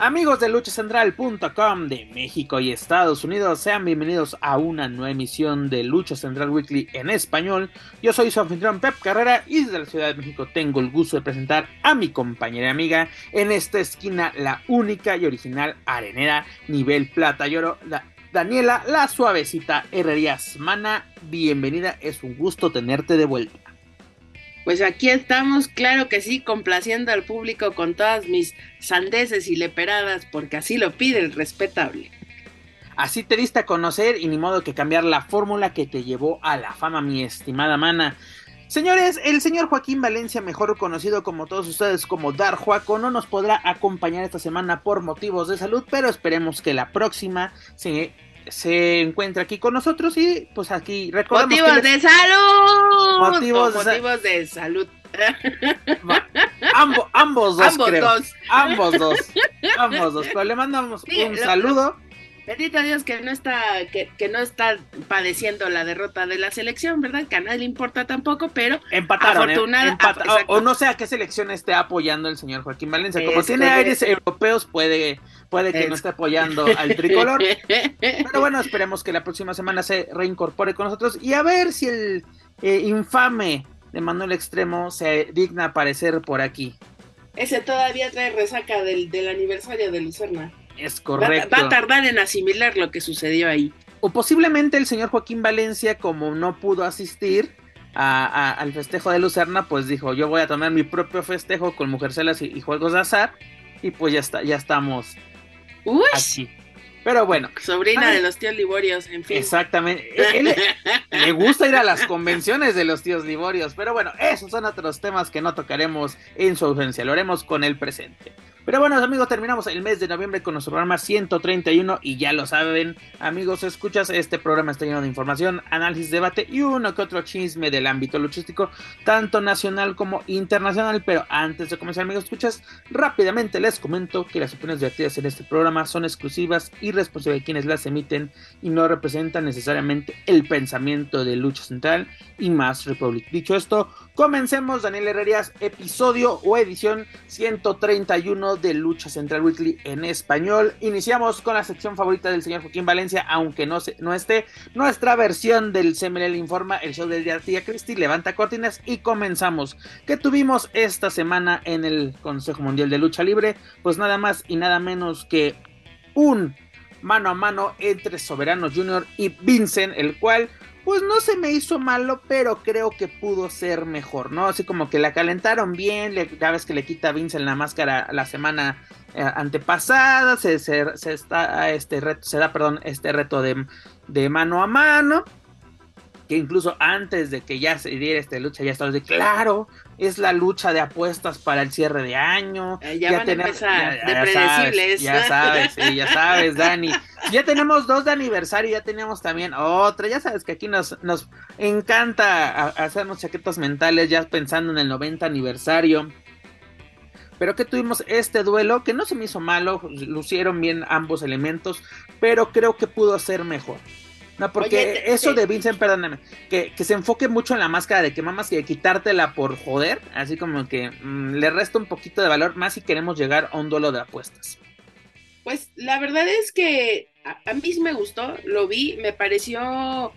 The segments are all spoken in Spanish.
Amigos de luchacentral.com de México y Estados Unidos, sean bienvenidos a una nueva emisión de Lucha Central Weekly en español. Yo soy su anfitrión Pep Carrera y desde la Ciudad de México tengo el gusto de presentar a mi compañera y amiga en esta esquina, la única y original arenera nivel plata y oro, Daniela, la suavecita Herrerías. Mana, bienvenida, es un gusto tenerte de vuelta. Pues aquí estamos, claro que sí, complaciendo al público con todas mis sandeces y leperadas, porque así lo pide el respetable. Así te diste a conocer y ni modo que cambiar la fórmula que te llevó a la fama, mi estimada mana. Señores, el señor Joaquín Valencia, mejor conocido como todos ustedes como Dar Juaco, no nos podrá acompañar esta semana por motivos de salud, pero esperemos que la próxima se se encuentra aquí con nosotros y pues aquí recordamos motivos de salud. Motivos, de, salud. Ambos dos ambos dos. Ambos dos ambos dos. Pero le mandamos un saludo. Bendito Dios que no está, que, que, no está padeciendo la derrota de la selección, ¿verdad? Que a nadie le importa tampoco, pero empataron, ¿eh? o, no sé a qué selección esté apoyando el señor Joaquín Valencia. Como tiene aires europeos, puede, puede que no esté apoyando al tricolor. pero bueno, esperemos que la próxima semana se reincorpore con nosotros y a ver si el eh, infame de Manuel Extremo se digna aparecer por aquí. Ese todavía trae resaca del, del aniversario de Lucerna. Es correcto. Va, a tardar en asimilar lo que sucedió ahí. O posiblemente el señor Joaquín Valencia, como no pudo asistir al festejo de Lucerna, pues dijo, yo voy a tomar mi propio festejo con mujercelas y, y juegos de azar. Y pues ya está, ya estamos Uy. aquí. Pero bueno. Sobrina de los tíos Liborios, en fin. Exactamente. Él, le gusta ir a las convenciones de los tíos Liborios. Pero bueno, esos son otros temas que no tocaremos en su ausencia. Lo haremos con el presente. Pero bueno, amigos, terminamos el mes de noviembre con nuestro programa 131 y ya lo saben, amigos, escuchas, este programa está lleno de información, análisis, debate y uno que otro chisme del ámbito luchístico, tanto nacional como internacional. Pero antes de comenzar, amigos, escuchas, rápidamente les comento que las opiniones vertidas en este programa son exclusivas y responsables de quienes las emiten y no representan necesariamente el pensamiento de Lucha Central y Más Republic. Dicho esto, comencemos, Daniel Herrerías, episodio o edición 131 de Lucha Central Weekly en español. Iniciamos con la sección favorita del señor Joaquín Valencia, aunque no, se, no esté, nuestra versión del CML Informa, el show del día tía Cristi, levanta cortinas y comenzamos. ¿Qué tuvimos esta semana en el Consejo Mundial de Lucha Libre? Pues nada más y nada menos que un mano a mano entre Soberano Junior y Vincent, el cual pues no se me hizo malo, pero creo que pudo ser mejor, ¿no? Así como que la calentaron bien, le, cada vez que le quita Vince la máscara la semana eh, antepasada, se, está este reto, se da, perdón, este reto de, mano a mano que incluso antes de que ya se diera esta lucha ya estaba de claro, es la lucha de apuestas para el cierre de año. Eh, ya, van a empezar, de predecibles. Ya sabes, sí, ya sabes, Dani. Ya tenemos dos de aniversario, ya tenemos también otra, ya sabes que aquí nos, nos encanta hacernos chaquetas mentales ya pensando en el 90 aniversario. Pero que tuvimos este duelo que no se me hizo malo, lucieron bien ambos elementos, pero creo que pudo ser mejor. No, porque eso de Vincent, perdóname, que, se enfoque mucho en la máscara de que mamas y quitártela por joder, así como que mm, le resta un poquito de valor más si queremos llegar a un duelo de apuestas. Pues la verdad es que a, mí me gustó, lo vi, me pareció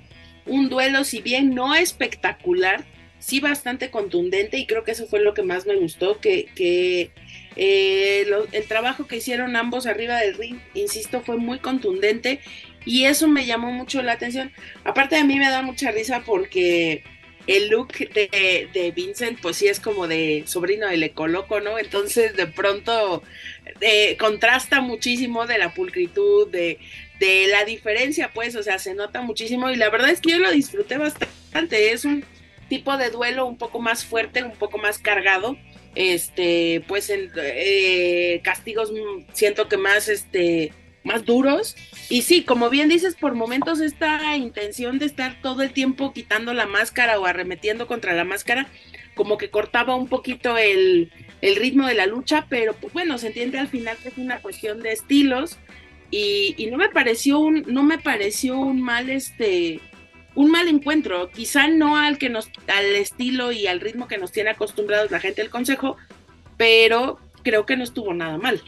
un duelo, si bien no espectacular, sí bastante contundente y creo que eso fue lo que más me gustó, que, que eh, el trabajo que hicieron ambos arriba del ring, insisto, fue muy contundente y eso me llamó mucho la atención. Aparte a mí me da mucha risa porque el look de, Vincent pues sí es como de sobrino de Le Coloco, ¿no? Entonces de pronto eh, contrasta muchísimo de la pulcritud, de, de la diferencia pues, o sea, se nota muchísimo y la verdad es que yo lo disfruté bastante. Es un tipo de duelo un poco más fuerte, un poco más cargado. Este, pues en eh, castigos mm, siento que más este más duros. Y sí, como bien dices, por momentos esta intención de estar todo el tiempo quitando la máscara o arremetiendo contra la máscara, como que cortaba un poquito el, el ritmo de la lucha, pero pues bueno, se entiende al final que es una cuestión de estilos. Y, no me pareció un, no me pareció un mal este un mal encuentro, quizá no al que nos, al estilo y al ritmo que nos tiene acostumbrados la gente del consejo, pero creo que no estuvo nada mal.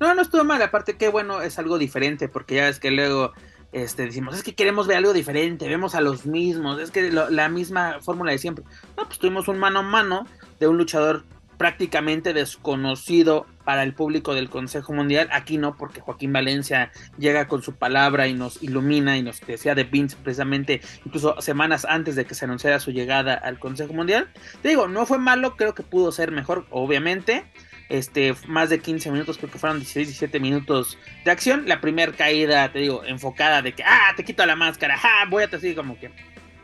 No, no estuvo mal, aparte que bueno, es algo diferente, porque ya ves que luego este, decimos, es que queremos ver algo diferente, vemos a los mismos, es que la misma fórmula de siempre. No, pues tuvimos un mano a mano de un luchador prácticamente desconocido para el público del Consejo Mundial. Aquí no, porque Joaquín Valencia llega con su palabra y nos ilumina y nos decía de Vince precisamente incluso semanas antes de que se anunciara su llegada al Consejo Mundial. Te digo, no fue malo, creo que pudo ser mejor, obviamente. Este, más de 15 minutos, creo que fueron 16, 17 minutos de acción. La primera caída, te digo, enfocada de que, ah, te quito la máscara, ah, voy a te como que,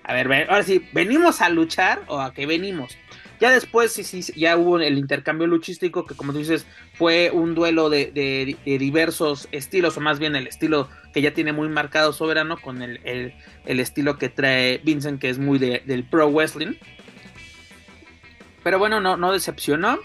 a ver, ahora sí, ¿venimos a luchar o a qué venimos? Ya después sí, sí, ya hubo el intercambio luchístico, que como tú dices, fue un duelo de, diversos estilos, o más bien el estilo que ya tiene muy marcado soberano con el, estilo que trae Vincent, que es muy del pro wrestling. Pero bueno, no, no decepcionó.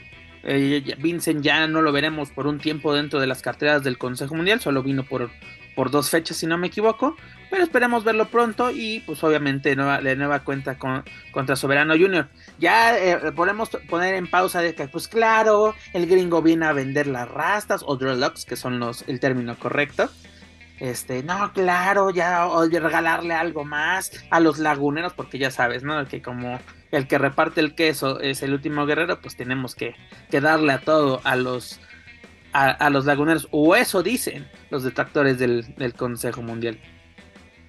Eh, Vincent ya no lo veremos por un tiempo dentro de las carteras del Consejo Mundial, solo vino por, por dos fechas si no me equivoco. Pero esperemos verlo pronto y pues obviamente nueva, nueva cuenta con, contra Soberano Junior. Ya eh, podemos poner en pausa de que pues claro, el gringo viene a vender las rastas o dreadlocks, que son los, el término correcto. Este, no, claro, ya oye, regalarle algo más a los laguneros, porque ya sabes, ¿no? Que como el que reparte el queso es el último guerrero, pues tenemos que, darle a todo a los a, los laguneros, o eso dicen los detractores del, del Consejo Mundial.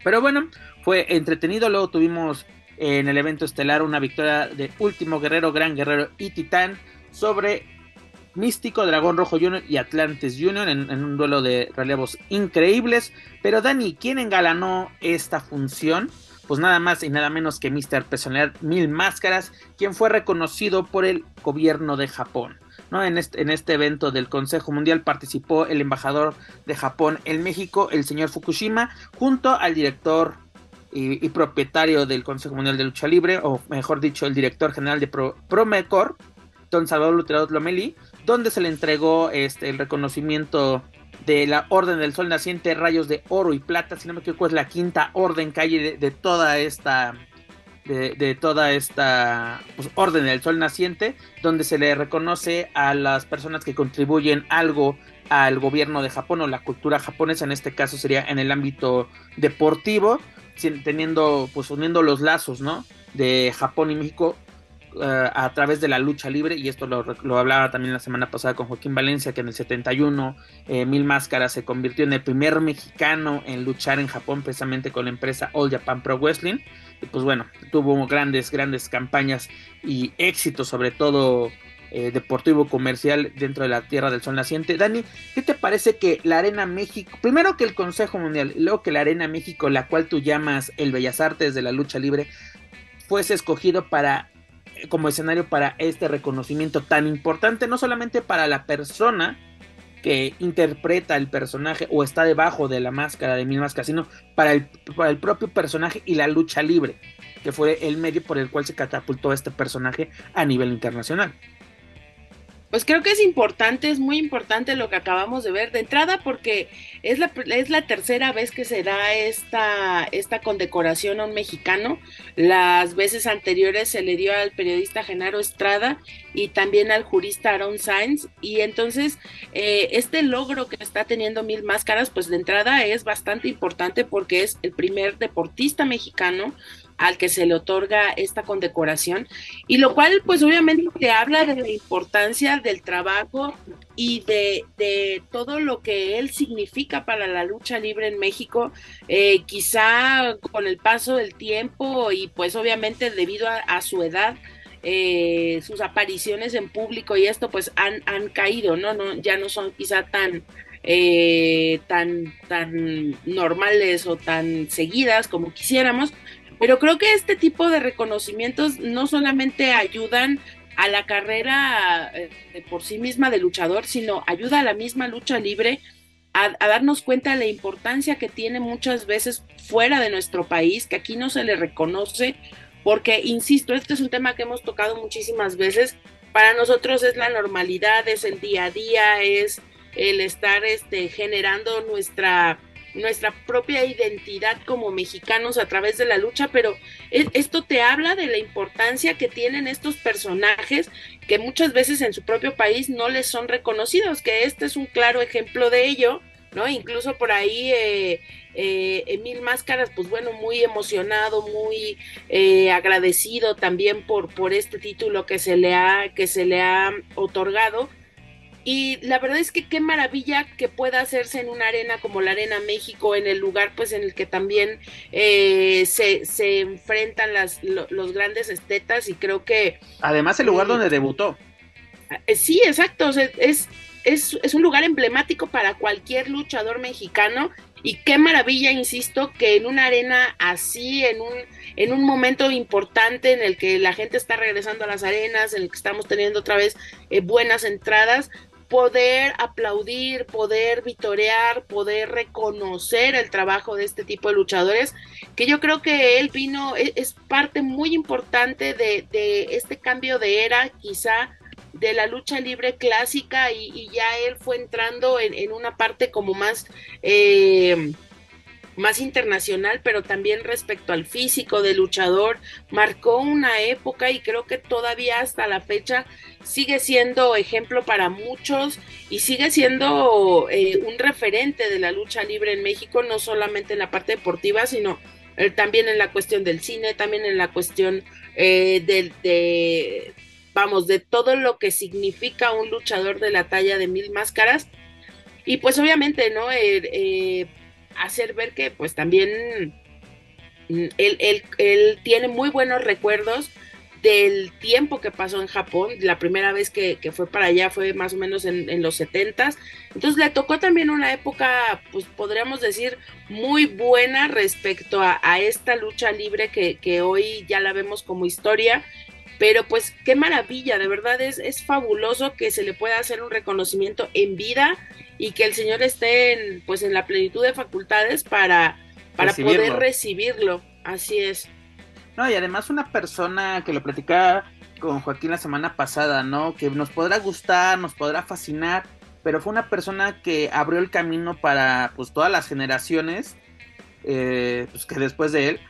Pero bueno, fue entretenido. Luego tuvimos en el evento estelar una victoria de Último Guerrero, Gran Guerrero y Titán sobre Místico, Dragón Rojo Junior y Atlantis Junior en, un duelo de relevos increíbles. Pero Dani, ¿quién engalanó esta función? Pues nada más y nada menos que Mr. Personalidad Mil Máscaras, quien fue reconocido por el gobierno de Japón. ¿no? En, este, en este evento del Consejo Mundial participó el embajador de Japón en México, el señor Fukushima, junto al director y, propietario del Consejo Mundial de Lucha Libre, o mejor dicho, el director general de Promecor, don Salvador Lutero Lomeli, donde se le entregó este, el reconocimiento de la Orden del Sol Naciente, rayos de oro y plata, si no me equivoco, es la quinta orden que hay de toda esta de, toda esta pues, orden del sol naciente, donde se le reconoce a las personas que contribuyen algo al gobierno de Japón o la cultura japonesa, en este caso sería en el ámbito deportivo, teniendo, pues uniendo los lazos, ¿no? De Japón y México eh, a través de la lucha libre, y esto lo, hablaba también la semana pasada con Joaquín Valencia, que en el 71 eh, Mil Máscaras se convirtió en el primer mexicano en luchar en Japón, precisamente con la empresa All Japan Pro Wrestling. Y pues bueno, tuvo grandes, grandes campañas y éxitos, sobre todo eh, deportivo comercial dentro de la Tierra del Sol Naciente. Dani, ¿qué te parece que la Arena México, primero que el Consejo Mundial, luego que la Arena México, la cual tú llamas el Bellas Artes de la lucha libre, fuese escogido para como escenario para este reconocimiento tan importante, no solamente para la persona que interpreta el personaje o está debajo de la máscara de Mil Máscaras, sino para el, para el propio personaje y la lucha libre, que fue el medio por el cual se catapultó este personaje a nivel internacional. Pues creo que es importante, es muy importante lo que acabamos de ver de entrada porque es la, es la tercera vez que se da esta, esta condecoración a un mexicano. Las veces anteriores se le dio al periodista Genaro Estrada y también al jurista Aaron Sainz. Y entonces eh, este logro que está teniendo Mil Máscaras, pues de entrada es bastante importante porque es el primer deportista mexicano al que se le otorga esta condecoración y lo cual pues obviamente te habla de la importancia del trabajo y de, todo lo que él significa para la lucha libre en México, eh, quizá con el paso del tiempo y pues obviamente debido a, su edad, eh, sus apariciones en público y esto pues han, han caído, ¿no? ¿no? Ya no son quizá tan, eh, tan, tan normales o tan seguidas como quisiéramos, pero creo que este tipo de reconocimientos no solamente ayudan a la carrera eh, por sí misma de luchador, sino ayuda a la misma lucha libre a, darnos cuenta de la importancia que tiene muchas veces fuera de nuestro país, que aquí no se le reconoce, porque, insisto, este es un tema que hemos tocado muchísimas veces. Para nosotros es la normalidad, es el día a día, es el estar este, generando nuestra nuestra propia identidad como mexicanos a través de la lucha, pero e, esto te habla de la importancia que tienen estos personajes que muchas veces en su propio país no les son reconocidos, que este es un claro ejemplo de ello, ¿no? Incluso por ahí eh, eh, Emil Máscaras, pues bueno, muy emocionado, muy eh, agradecido también por, por este título que se le ha, que se le ha otorgado y la verdad es que qué maravilla que pueda hacerse en una arena como la Arena México, en el lugar pues en el que también eh, se, se, enfrentan las, los grandes estetas y creo que... Además el lugar donde debutó. Eh, sí, exacto, es, es, es un lugar emblemático para cualquier luchador mexicano y qué maravilla, insisto, que en una arena así, en un, en un momento importante en el que la gente está regresando a las arenas, en el que estamos teniendo otra vez eh, buenas entradas, poder aplaudir, poder vitorear, poder reconocer el trabajo de este tipo de luchadores, que yo creo que él vino, e, es, parte muy importante de, este cambio de era, quizá de la lucha libre clásica y, ya él fue entrando en, una parte como más... Eh, más internacional, pero también respecto al físico del luchador, marcó una época y creo que todavía hasta la fecha sigue siendo ejemplo para muchos y sigue siendo eh, un referente de la lucha libre en México, no solamente en la parte deportiva, sino eh, también en la cuestión del cine, también en la cuestión eh, de, vamos, de todo lo que significa un luchador de la talla de mil máscaras. Y pues obviamente, ¿no? Hacer ver que pues también mm, él, él, tiene muy buenos recuerdos del tiempo que pasó en Japón. La primera vez que, fue para allá fue más o menos en, los setentas. Entonces le tocó también una época, pues podríamos decir, muy buena respecto a, esta lucha libre que, que, hoy ya la vemos como historia. Pero pues qué maravilla, de verdad es, es fabuloso que se le pueda hacer un reconocimiento en vida y que el Señor esté en, pues en la plenitud de facultades para, para poder recibirlo. Así es. No, y además una persona que lo platicaba con Joaquín la semana pasada, ¿no? Que nos podrá gustar, nos podrá fascinar, pero fue una persona que abrió el camino para pues todas las generaciones, eh, pues que después de él,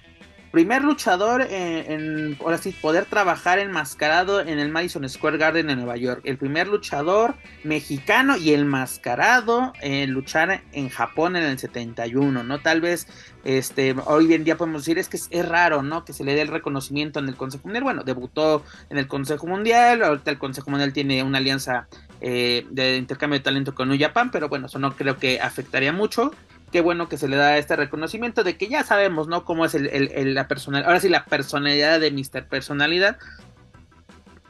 primer luchador en, ahora sí, poder trabajar enmascarado en el Madison Square Garden en Nueva York. El primer luchador mexicano y el mascarado en luchar en Japón en el 71, ¿no? Tal vez este, hoy en día podemos decir es que es, raro, ¿no? Que se le dé el reconocimiento en el Consejo Mundial. Bueno, debutó en el Consejo Mundial, ahorita el Consejo Mundial tiene una alianza eh, de intercambio de talento con New pero bueno, eso no creo que afectaría mucho qué bueno que se le da este reconocimiento de que ya sabemos, ¿no? Cómo es el, la personalidad, ahora sí, la personalidad de Mr. Personalidad.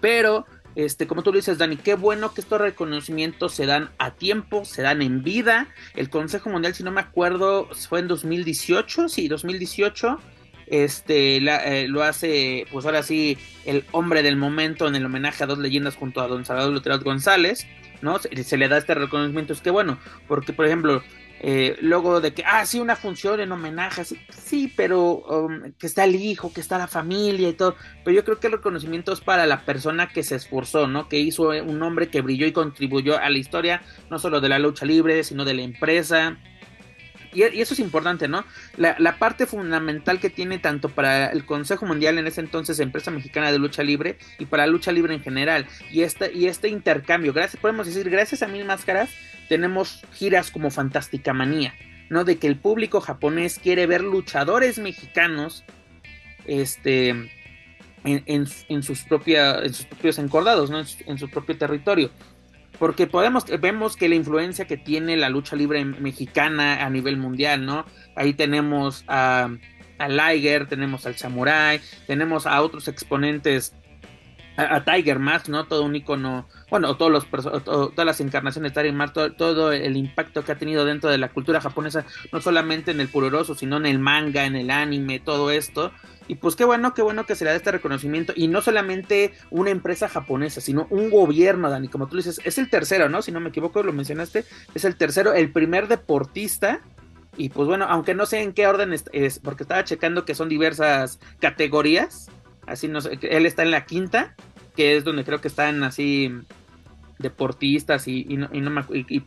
Pero, este, como tú lo dices, Dani, qué bueno que estos reconocimientos se dan a tiempo, se dan en vida. El Consejo Mundial, si no me acuerdo, fue en 2018, sí, 2018. Este eh, lo hace, pues ahora sí, el hombre del momento en el homenaje a dos leyendas junto a don Salvador Lutero González, ¿no? Se, se, le da este reconocimiento, es que bueno, porque por ejemplo, eh, luego de que, ah, sí, una función en homenaje, sí, pero um, que está el hijo, que está la familia y todo. Pero yo creo que el reconocimiento es para la persona que se esforzó, ¿no? Que hizo un hombre que brilló y contribuyó a la historia, no solo de la lucha libre, sino de la empresa. Y, eso es importante, ¿no? La, la, parte fundamental que tiene tanto para el Consejo Mundial en ese entonces, Empresa Mexicana de Lucha Libre, y para la lucha libre en general. Y este, y este intercambio, gracias, podemos decir, gracias a Mil Máscaras, tenemos giras como Fantástica Manía, ¿no? De que el público japonés quiere ver luchadores mexicanos este, en, sus, propia, en sus propios encordados, ¿no? En su, propio territorio. Porque podemos, vemos que la influencia que tiene la lucha libre mexicana a nivel mundial, ¿no? Ahí tenemos a, a Liger, tenemos al Samurai, tenemos a otros exponentes a, Tiger Mask, ¿no? Todo un icono, bueno, todos los todas las encarnaciones de Tiger Mask, todo, el impacto que ha tenido dentro de la cultura japonesa, no solamente en el puroroso, sino en el manga, en el anime, todo esto. Y pues qué bueno, qué bueno que se le da este reconocimiento. Y no solamente una empresa japonesa, sino un gobierno, Dani, como tú dices, es el tercero, ¿no? Si no me equivoco, lo mencionaste, es el tercero, el primer deportista. Y pues bueno, aunque no sé en qué orden es porque estaba checando que son diversas categorías así no sé, él está en la quinta, que es donde creo que están así deportistas y, no, y,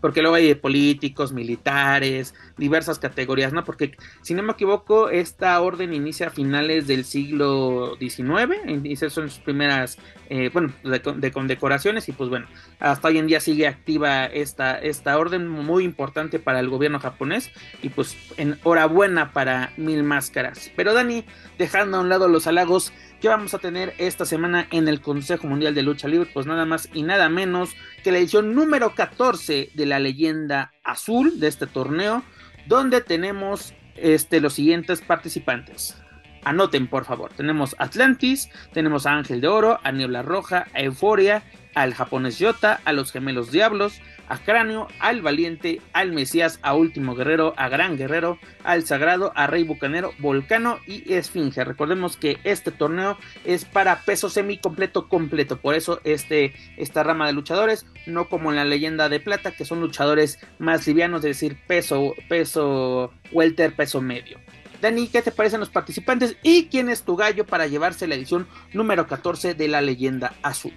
porque luego hay de políticos, militares, diversas categorías, ¿no? Porque si no me equivoco, esta orden inicia a finales del siglo XIX, esas son sus primeras, eh, bueno, de, condecoraciones, y pues bueno, hasta hoy en día sigue activa esta, esta orden muy importante para el gobierno japonés, y pues enhorabuena para Mil Máscaras. Pero Dani, dejando a un lado los halagos, ¿Qué vamos a tener esta semana en el Consejo Mundial de Lucha Libre? Pues nada más y nada menos que la edición número 14 de la leyenda azul de este torneo, donde tenemos este, los siguientes participantes. Anoten, por favor. Tenemos Atlantis, tenemos a Ángel de Oro, a Niebla Roja, a Euforia, al japonés Yota, a los gemelos Diablos, a Cráneo, al Valiente, al Mesías, a Último Guerrero, a Gran Guerrero, al Sagrado, a Rey Bucanero, Volcano y Esfinge. Recordemos que este torneo es para peso semi completo completo, por eso este, esta rama de luchadores, no como en la leyenda de plata, que son luchadores más livianos, es decir, peso, peso welter, peso medio. Dani, ¿qué te parecen los participantes y quién es tu gallo para llevarse la edición número 14 de la leyenda azul?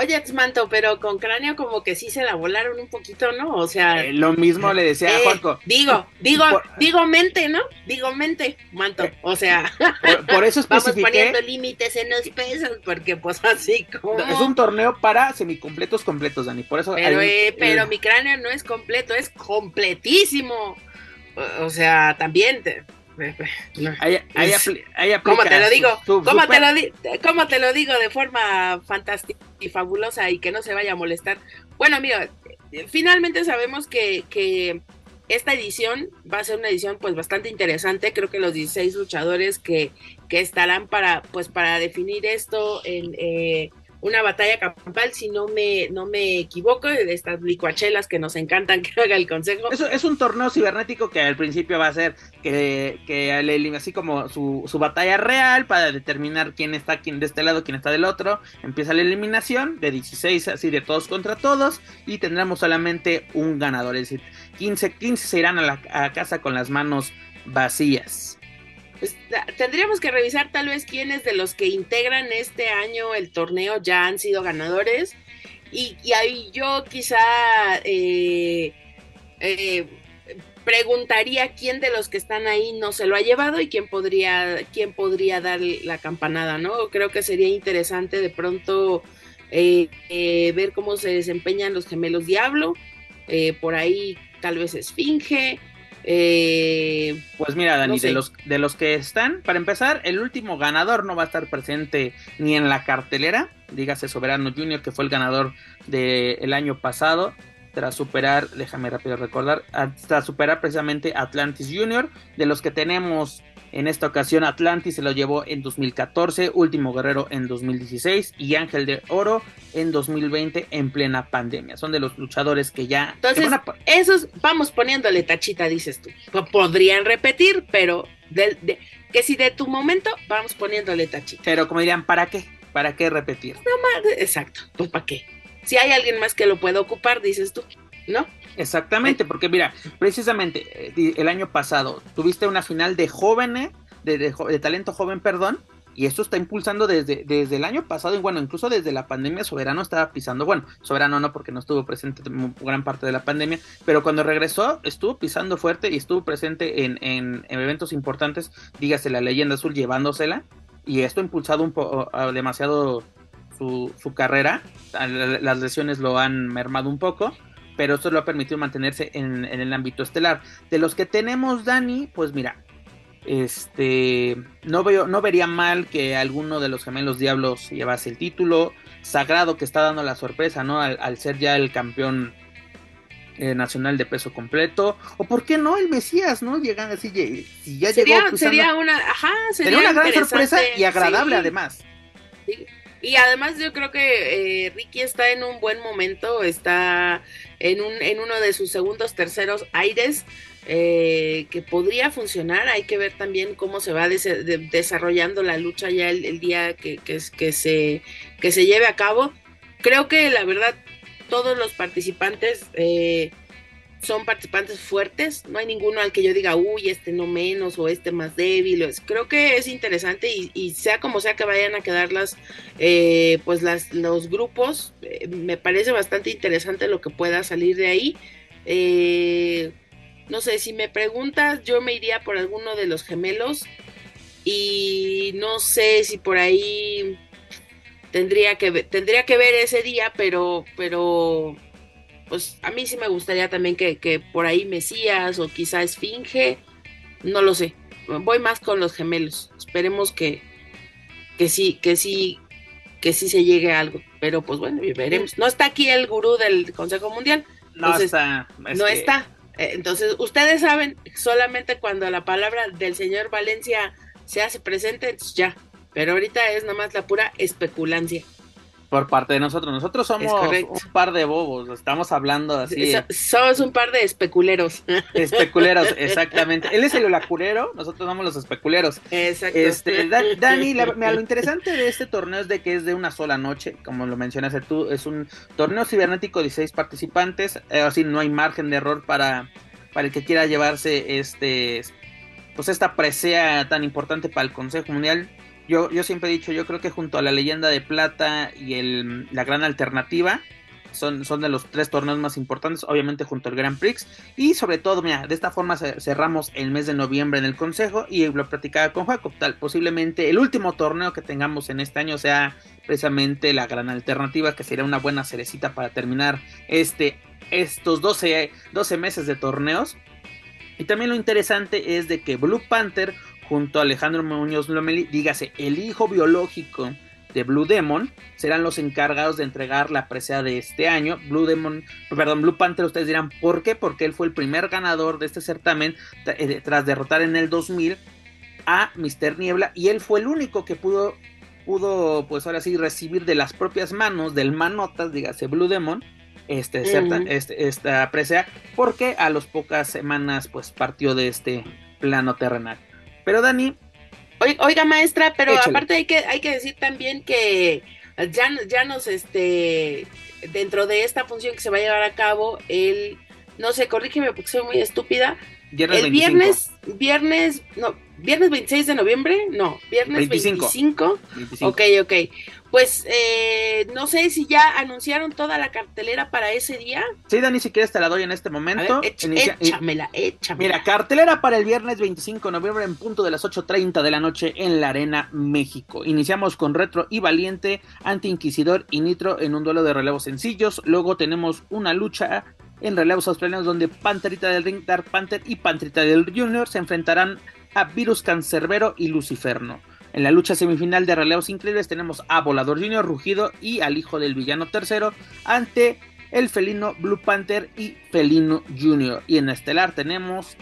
Oye, Manto, pero con cráneo como que sí se la volaron un poquito, ¿no? O sea. Eh, lo mismo le decía a eh, Juanco. Digo, digo, digo mente, ¿no? Digo mente, Manto. O sea. Por, eso especifiqué. Vamos poniendo límites en los pesos, porque pues así como. Es un torneo para semicompletos completos, Dani. Por eso. Pero, eh, pero mi cráneo no es completo, es completísimo. O, sea, también. Te, ¿Cómo te lo digo? ¿Cómo, te lo ¿Cómo te lo digo de forma fantástica y fabulosa y que no se vaya a molestar? Bueno, amigo, finalmente sabemos que, que esta edición va a ser una edición pues bastante interesante. Creo que los 16 luchadores que, que estarán para, pues, para definir esto en, eh, una batalla campal, si no me, no me equivoco, de estas licuachelas que nos encantan que haga el consejo. Eso es un torneo cibernético que al principio va a ser que, que así como su, su, batalla real para determinar quién está quién de este lado, quién está del otro. Empieza la eliminación de 16 así de todos contra todos y tendremos solamente un ganador, es decir, 15, 15 se irán a la a casa con las manos vacías. Pues, tendríamos que revisar tal vez quiénes de los que integran este año el torneo ya han sido ganadores. Y, ahí yo quizá eh, eh, preguntaría quién de los que están ahí no se lo ha llevado y quién podría, quién podría dar la campanada, ¿no? Creo que sería interesante de pronto eh, ver cómo se desempeñan los gemelos Diablo. por ahí tal vez Esfinge. Eh, pues mira, Dani, de, los, de los que están, para empezar, el último ganador no va a estar presente ni en la cartelera, dígase Soberano Junior, que fue el ganador del año pasado, tras superar, déjame rápido recordar, tras superar precisamente Atlantis Junior, de los que tenemos en esta ocasión Atlantis se lo llevó en 2014, Último Guerrero en 2016 y Ángel de Oro en 2020 en plena pandemia. Son de los luchadores que ya... Entonces, esos vamos poniéndole tachita, dices tú. Podrían repetir, pero que si de tu momento vamos poniéndole tachita. Pero como dirían, ¿para qué? ¿Para qué repetir? No más, exacto, ¿tú para qué? Si hay alguien más que lo pueda ocupar, dices tú, ¿no? Exactamente, porque mira, precisamente eh, el año pasado tuviste una final de jóvenes, de, talento joven, perdón, y esto está impulsando desde, desde el año pasado, y bueno, incluso desde la pandemia, Soberano estaba pisando, bueno, Soberano no porque no estuvo presente gran parte de la pandemia, pero cuando regresó estuvo pisando fuerte y estuvo presente en, en, eventos importantes, dígase la leyenda azul llevándosela, y esto ha impulsado un poco demasiado su, su carrera, las lesiones lo han mermado un poco, pero esto lo ha permitido mantenerse en, el ámbito estelar. De los que tenemos, Dani, pues mira, este, no veo, no vería mal que alguno de los gemelos diablos llevase el título. Sagrado que está dando la sorpresa, ¿no? Al, ser ya el campeón eh, nacional de peso completo. O por qué no el Mesías, ¿no? Llegan así, si ya sería, llegó sería una, ajá, sería, una gran sorpresa y agradable además. Y además yo creo que eh, Ricky está en un buen momento, está en, un, en uno de sus segundos, terceros aires, eh, que podría funcionar. Hay que ver también cómo se va desarrollando la lucha ya el, día que, que, se, que se lleve a cabo. Creo que la verdad todos los participantes eh, son participantes fuertes, no hay ninguno al que yo diga, uy, este no menos o este más débil. Creo que es interesante y, sea como sea que vayan a quedar las, eh, pues las, los grupos, eh, me parece bastante interesante lo que pueda salir de ahí. Eh, no sé, si me preguntas, yo me iría por alguno de los gemelos y no sé si por ahí tendría que, tendría que ver ese día, pero, pero pues a mí sí me gustaría también que, por ahí Mesías o quizá Esfinge, no lo sé. Voy más con los gemelos. Esperemos que, que sí, que sí, que sí se llegue a algo. Pero pues bueno, veremos. No está aquí el gurú del Consejo Mundial. No está. No está. Eh, entonces, ustedes saben, solamente cuando la palabra del señor Valencia se hace presente, ya. Pero ahorita es nomás la pura especulancia por parte de nosotros. Nosotros somos un par de bobos, estamos hablando así. somos un par de especuleros. Especuleros, exactamente. Él es el olacurero, nosotros somos los especuleros. Exacto. Este, Dani, lo interesante de este torneo es de que es de una sola noche, como lo mencionaste tú, es un torneo cibernético de 16 participantes, eh, así no hay margen de error para, para el que quiera llevarse este pues esta presea tan importante para el Consejo Mundial yo, yo siempre he dicho, yo creo que junto a la leyenda de plata y el, la gran alternativa, son, son de los tres torneos más importantes, obviamente junto al Grand Prix. Y sobre todo, mira, de esta forma cerramos el mes de noviembre en el Consejo y lo platicaba con Jacob. Tal, posiblemente el último torneo que tengamos en este año sea precisamente la gran alternativa, que sería una buena cerecita para terminar este, estos 12, 12 meses de torneos. Y también lo interesante es de que Blue Panther junto a Alejandro Muñoz Lomeli, dígase, el hijo biológico de Blue Demon, serán los encargados de entregar la presea de este año. Blue Demon, perdón, Blue Panther, ustedes dirán, ¿por qué? Porque él fue el primer ganador de este certamen eh, tras derrotar en el 2000 a Mr. Niebla y él fue el único que pudo, pudo, pues ahora sí, recibir de las propias manos del manotas, dígase Blue Demon, este, este, esta presea, porque a las pocas semanas pues partió de este plano terrenal. Pero Dani. Oiga, maestra, pero aparte hay que, hay que decir también que ya, ya nos, este, dentro de esta función que se va a llevar a cabo, el, no sé, corrígeme porque soy muy estúpida. el viernes, viernes, no, viernes 26 de noviembre, no, viernes 25. 25. 25. Ok, ok. Pues eh, no sé si ya anunciaron toda la cartelera para ese día. Sí, Dani, si quieres te la doy en este momento. échamela, échamela. Mira, cartelera para el viernes 25 de noviembre en punto de las 8.30 de la noche en la Arena México. Iniciamos con Retro y Valiente, Anti Inquisidor y Nitro en un duelo de relevos sencillos. Luego tenemos una lucha en relevos australianos donde Panterita del Ring, Dark Panther y Panterita del Junior se enfrentarán a Virus Cancerbero y Luciferno. En la lucha semifinal de relevos increíbles tenemos a Volador Junior Rugido y al hijo del villano tercero ante el felino Blue Panther y Felino Junior. Y en estelar tenemos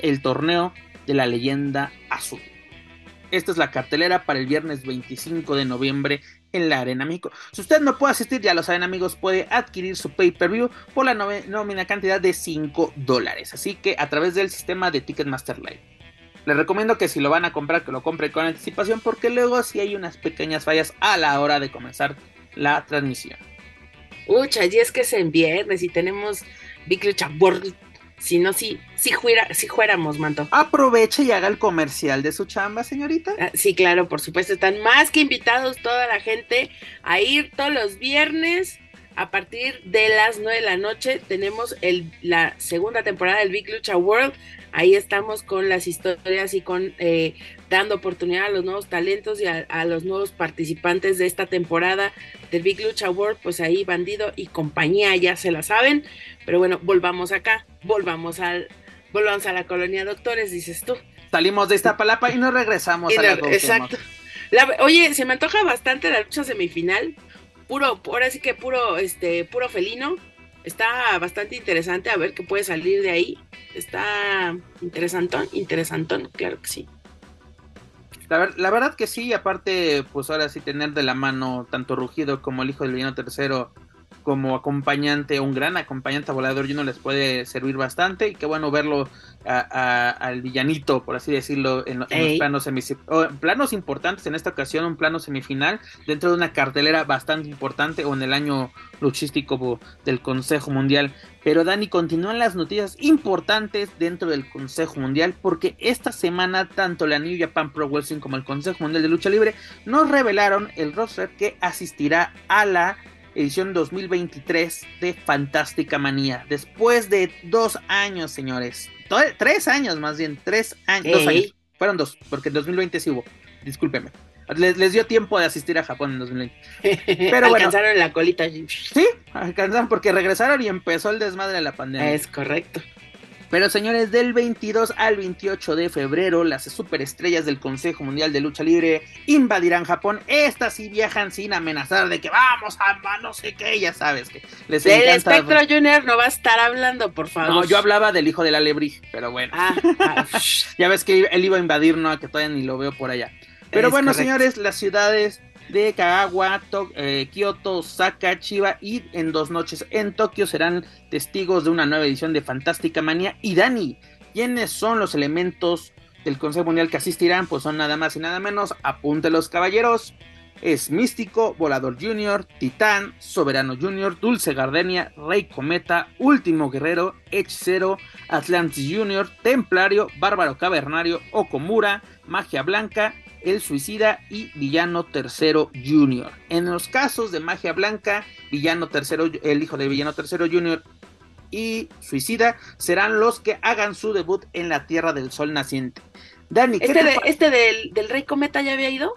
el torneo de la leyenda azul. Esta es la cartelera para el viernes 25 de noviembre en la Arena México. Si usted no puede asistir, ya lo saben amigos, puede adquirir su pay-per-view por la nómina cantidad de 5 dólares. Así que a través del sistema de Ticketmaster Live. Les recomiendo que si lo van a comprar, que lo compre con anticipación, porque luego sí hay unas pequeñas fallas a la hora de comenzar la transmisión. Ucha, y es que es en viernes y tenemos Big Lucha. Si no, si, si, si fuéramos, manto. Aproveche y haga el comercial de su chamba, señorita. Ah, sí, claro, por supuesto. Están más que invitados toda la gente a ir todos los viernes. A partir de las 9 de la noche tenemos el, la segunda temporada del Big Lucha World. Ahí estamos con las historias y con eh, dando oportunidad a los nuevos talentos y a, los nuevos participantes de esta temporada del Big Lucha World, pues ahí Bandido y compañía ya se la saben, pero bueno, volvamos acá, volvamos al, volvamos a la colonia doctores, dices tú. Salimos de esta palapa y nos regresamos a la, Exacto. oye, se me antoja bastante la lucha semifinal, puro, ahora sí que puro, este, puro felino, está bastante interesante a ver qué puede salir de ahí está interesantón, interesantón, claro que sí. La, verdad que sí, aparte, pues ahora sí tener de la mano tanto Rugido como el hijo del villano tercero como acompañante, un gran acompañante volador, y uno les puede servir bastante. Y qué bueno verlo al villanito, por así decirlo, en, los planos, planos importantes. En esta ocasión, un plano semifinal dentro de una cartelera bastante importante o en el año luchístico del Consejo Mundial. Pero Dani, continúan las noticias importantes dentro del Consejo Mundial porque esta semana tanto la New Japan Pro Wrestling como el Consejo Mundial de Lucha Libre nos revelaron el roster que asistirá a la edición 2023 de Fantástica Manía. Después de dos años, señores. Tres años más bien, tres años. Dos años. Fueron dos, porque en 2020 sí hubo. Discúlpenme. Les, dio tiempo de asistir a Japón en 2020. Pero bueno. Alcanzaron la colita. Sí, alcanzaron porque regresaron y empezó el desmadre de la pandemia. Es correcto. Pero señores, del 22 al 28 de febrero, las superestrellas del Consejo Mundial de Lucha Libre invadirán Japón. Estas sí viajan sin amenazar de que vamos a no sé qué, ya sabes que les El Espectro Junior no va a estar hablando, por favor. No, yo hablaba del hijo de la Lebrí, pero bueno. Ah, ah, ya ves que él iba a invadir, no, que todavía ni lo veo por allá. Pero bueno, señores, las ciudades de Kagawa, eh, Kyoto, Osaka, Chiba y en dos noches en Tokio serán testigos de una nueva edición de Fantástica Manía. Y Dani, ¿quiénes son los elementos del Consejo Mundial que asistirán? Pues son nada más y nada menos, apunte los caballeros. Es Místico, Volador Junior, Titán, Soberano Junior, Dulce Gardenia, Rey Cometa, Último Guerrero, Hechicero, Atlantis Junior, Templario, Bárbaro Cavernario, Okomura, Magia Blanca el Suicida y Villano Tercero Junior. En los casos de Magia Blanca, Villano Tercero, el hijo de Villano Tercero Junior y Suicida serán los que hagan su debut en la Tierra del Sol Naciente. Dani, ¿este, este del, Rey Cometa ya había ido?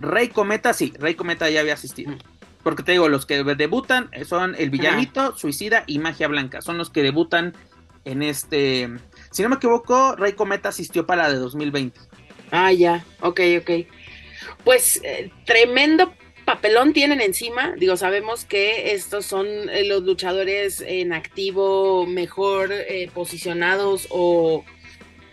Rey Cometa, sí, Rey Cometa ya había asistido. Mm. Porque te digo, los que debutan son el Villanito, Suicida y Magia Blanca. Son los que debutan en este. Si no me equivoco, Rey Cometa asistió para la de 2020. Ah, ya, ok, ok. Pues eh, tremendo papelón tienen encima. Digo, sabemos que estos son eh, los luchadores en activo mejor eh, posicionados o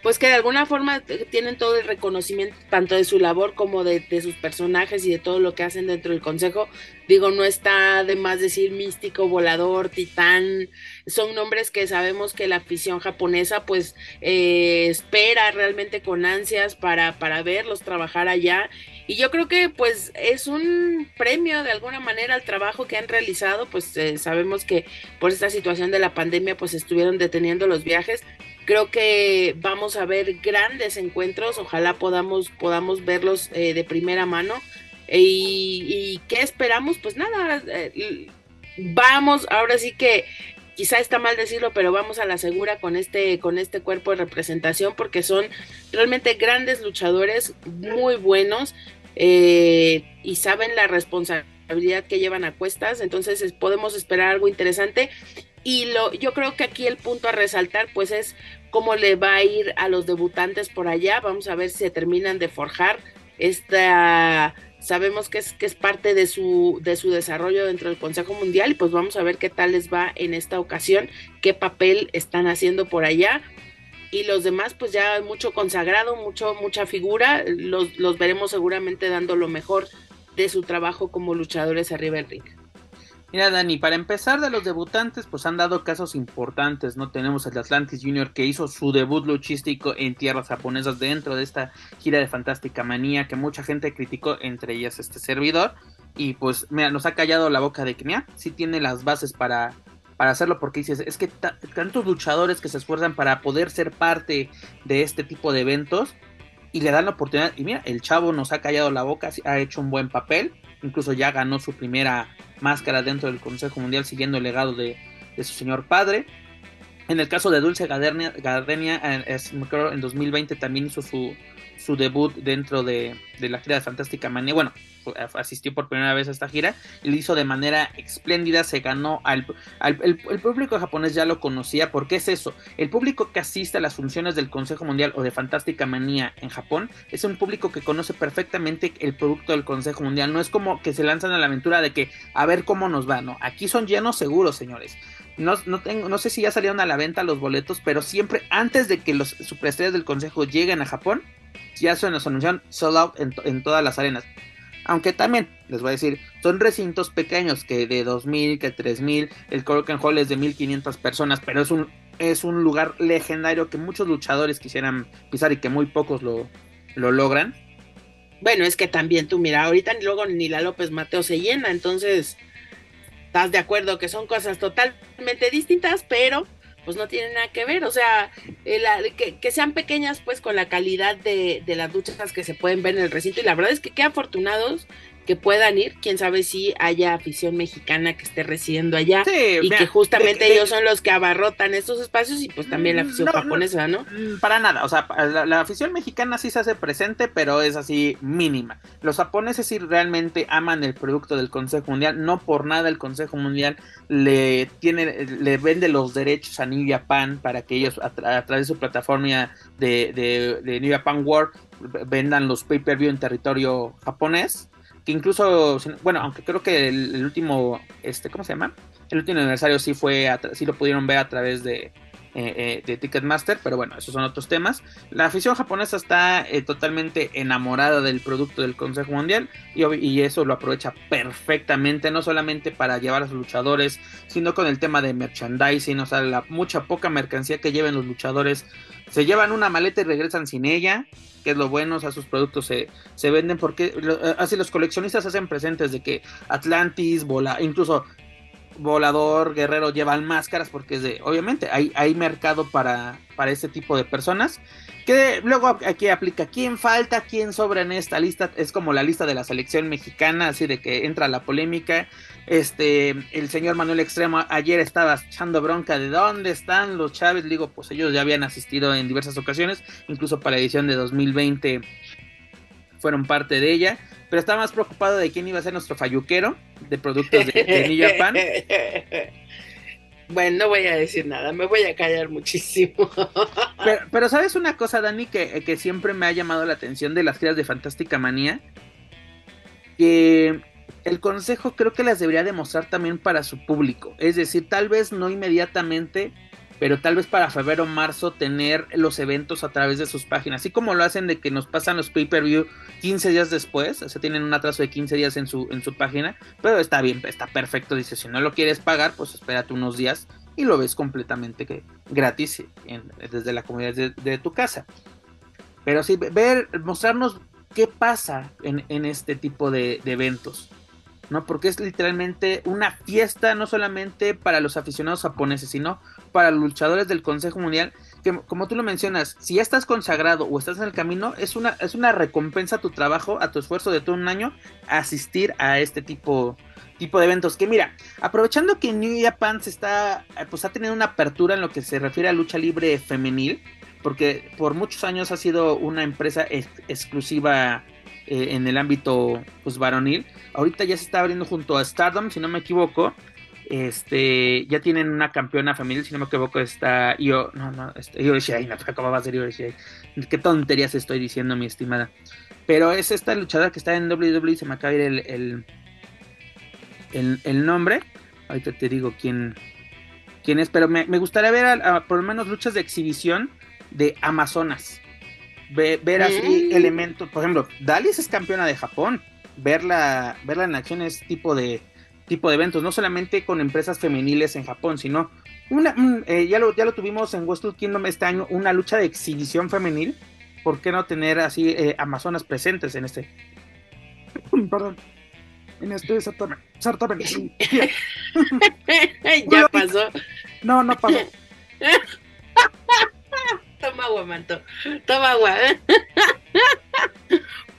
pues que de alguna forma tienen todo el reconocimiento tanto de su labor como de, sus personajes y de todo lo que hacen dentro del consejo. Digo, no está de más decir místico, volador, titán. Son nombres que sabemos que la afición japonesa pues eh, espera realmente con ansias para, para verlos trabajar allá. Y yo creo que pues es un premio de alguna manera al trabajo que han realizado. Pues eh, sabemos que por esta situación de la pandemia pues estuvieron deteniendo los viajes Creo que vamos a ver grandes encuentros, ojalá podamos, podamos verlos eh, de primera mano. Y, qué esperamos? Pues nada, eh, vamos, ahora sí que quizá está mal decirlo, pero vamos a la segura con este, con este cuerpo de representación porque son realmente grandes luchadores, muy buenos eh, y saben la responsabilidad que llevan a cuestas, entonces podemos esperar algo interesante y lo, yo creo que aquí el punto a resaltar pues es cómo le va a ir a los debutantes por allá. Vamos a ver si se terminan de forjar esta sabemos que es, que es parte de su, de su desarrollo dentro del Consejo Mundial y pues vamos a ver qué tal les va en esta ocasión, qué papel están haciendo por allá y los demás pues ya mucho consagrado, mucho, mucha figura, los, los veremos seguramente dando lo mejor de su trabajo como luchadores arriba del ring. Mira, Dani, para empezar de los debutantes, pues han dado casos importantes, ¿no? Tenemos el Atlantis Junior que hizo su debut luchístico en tierras japonesas dentro de esta gira de Fantástica Manía que mucha gente criticó, entre ellas este servidor. Y pues, mira, nos ha callado la boca de que, mira, sí tiene las bases para, para hacerlo, porque dices, es que tantos luchadores que se esfuerzan para poder ser parte de este tipo de eventos y le dan la oportunidad. Y mira, el chavo nos ha callado la boca, ha hecho un buen papel incluso ya ganó su primera máscara dentro del Consejo Mundial siguiendo el legado de, su señor padre. En el caso de Dulce Gardenia, Gardenia en 2020 también hizo su, su debut dentro de, la gira de Fantástica Manía. Bueno, asistió por primera vez a esta gira y lo hizo de manera espléndida, se ganó al, público japonés ya lo conocía, porque es eso, el público que asiste a las funciones del Consejo Mundial o de Fantástica Manía en Japón es un público que conoce perfectamente el producto del Consejo Mundial, no es como que se lanzan a la aventura de que a ver cómo nos va, no, aquí son llenos seguros, señores. No, no, tengo, no sé si ya salieron a la venta los boletos, pero siempre antes de que los superestrellas del consejo lleguen a Japón, ya se nos anunciaron sold out en, en todas las arenas. Aunque también, les voy a decir, son recintos pequeños, que de 2000, que 3000, el Korakuen Hall es de 1500 personas, pero es un, es un lugar legendario que muchos luchadores quisieran pisar y que muy pocos lo, lo logran. Bueno, es que también tú, mira, ahorita luego ni la López Mateo se llena, entonces estás de acuerdo que son cosas totalmente distintas, pero pues no tienen nada que ver, o sea, que, que, sean pequeñas pues con la calidad de, de, las duchas que se pueden ver en el recinto. Y la verdad es que qué afortunados que puedan ir, quién sabe si haya afición mexicana que esté residiendo allá sí, y mira, que justamente de, de, ellos son los que abarrotan estos espacios y pues también la afición no, japonesa, ¿no? Mm, para nada, o sea, la, la, afición mexicana sí se hace presente, pero es así mínima. Los japoneses sí realmente aman el producto del Consejo Mundial, no por nada el Consejo Mundial le tiene, le vende los derechos a New Japan para que ellos a, tra a través de su plataforma de, de, de New Japan World vendan los pay-per-view en territorio japonés que incluso, bueno, aunque creo que el, el, último, este, ¿cómo se llama? El último aniversario sí fue, sí lo pudieron ver a través de, eh, eh, de Ticketmaster, pero bueno, esos son otros temas. La afición japonesa está eh, totalmente enamorada del producto del Consejo Mundial y, eso lo aprovecha perfectamente, no solamente para llevar a sus luchadores, sino con el tema de merchandising, o sea, la mucha poca mercancía que lleven los luchadores, se llevan una maleta y regresan sin ella, que es lo bueno, o sea, sus productos se, se venden porque así los coleccionistas hacen presentes de que Atlantis, Bola, incluso Volador, Guerrero llevan máscaras porque es de, obviamente, hay, hay mercado para, para este tipo de personas. Que luego aquí aplica quién falta, quién sobra en esta lista. Es como la lista de la selección mexicana, así de que entra la polémica. Este, el señor Manuel Extremo ayer estaba echando bronca de dónde están los Chávez. Digo, pues ellos ya habían asistido en diversas ocasiones, incluso para la edición de 2020 fueron parte de ella. Pero estaba más preocupado de quién iba a ser nuestro falluquero de productos de, de New Japan. Bueno, no voy a decir nada, me voy a callar muchísimo. Pero, pero ¿sabes una cosa, Dani, que, que, siempre me ha llamado la atención de las giras de Fantástica Manía? Que el consejo creo que las debería demostrar también para su público. Es decir, tal vez no inmediatamente, pero tal vez para febrero o marzo tener los eventos a través de sus páginas. Así como lo hacen de que nos pasan los pay-per-view 15 días después, o sea, tienen un atraso de 15 días en su, en su página, pero está bien, está perfecto. Dice, si no lo quieres pagar, pues espérate unos días y lo ves completamente gratis desde la comunidad de, tu casa. Pero sí, ver, mostrarnos qué pasa en, en este tipo de, de eventos. ¿no? Porque es literalmente una fiesta no solamente para los aficionados japoneses, sino para luchadores del Consejo Mundial, que como tú lo mencionas, si ya estás consagrado o estás en el camino, es una, es una recompensa a tu trabajo, a tu esfuerzo de todo un año, asistir a este tipo, tipo de eventos. Que mira, aprovechando que New Japan se está, pues ha tenido una apertura en lo que se refiere a lucha libre femenil, porque por muchos años ha sido una empresa ex exclusiva eh, en el ámbito pues varonil. Ahorita ya se está abriendo junto a Stardom, si no me equivoco. Este, ya tienen una campeona femenil, si no me equivoco, está Io, no, no, este, Io Shirai, no, acababa de ser Io Shirai. Qué tonterías estoy diciendo, mi estimada. Pero es esta luchadora que está en WWE, se me acaba de ir el, el, el, el nombre. Ahorita te digo quién, quién es, pero me, me gustaría ver a, a, por lo menos luchas de exhibición de Amazonas. Ver, ver así mm. elementos, por ejemplo, Dalis es campeona de Japón. Verla, verla en acción es tipo de, tipo de eventos, no solamente con empresas femeniles en Japón, sino una, un, eh, ya, lo, ya lo tuvimos en Westwood Kingdom este año, una lucha de exhibición femenil. ¿Por qué no tener así eh, Amazonas presentes en este? Perdón. En este certamen. certamen. ya pasó. No, no pasó. Toma agua, manto. Toma agua.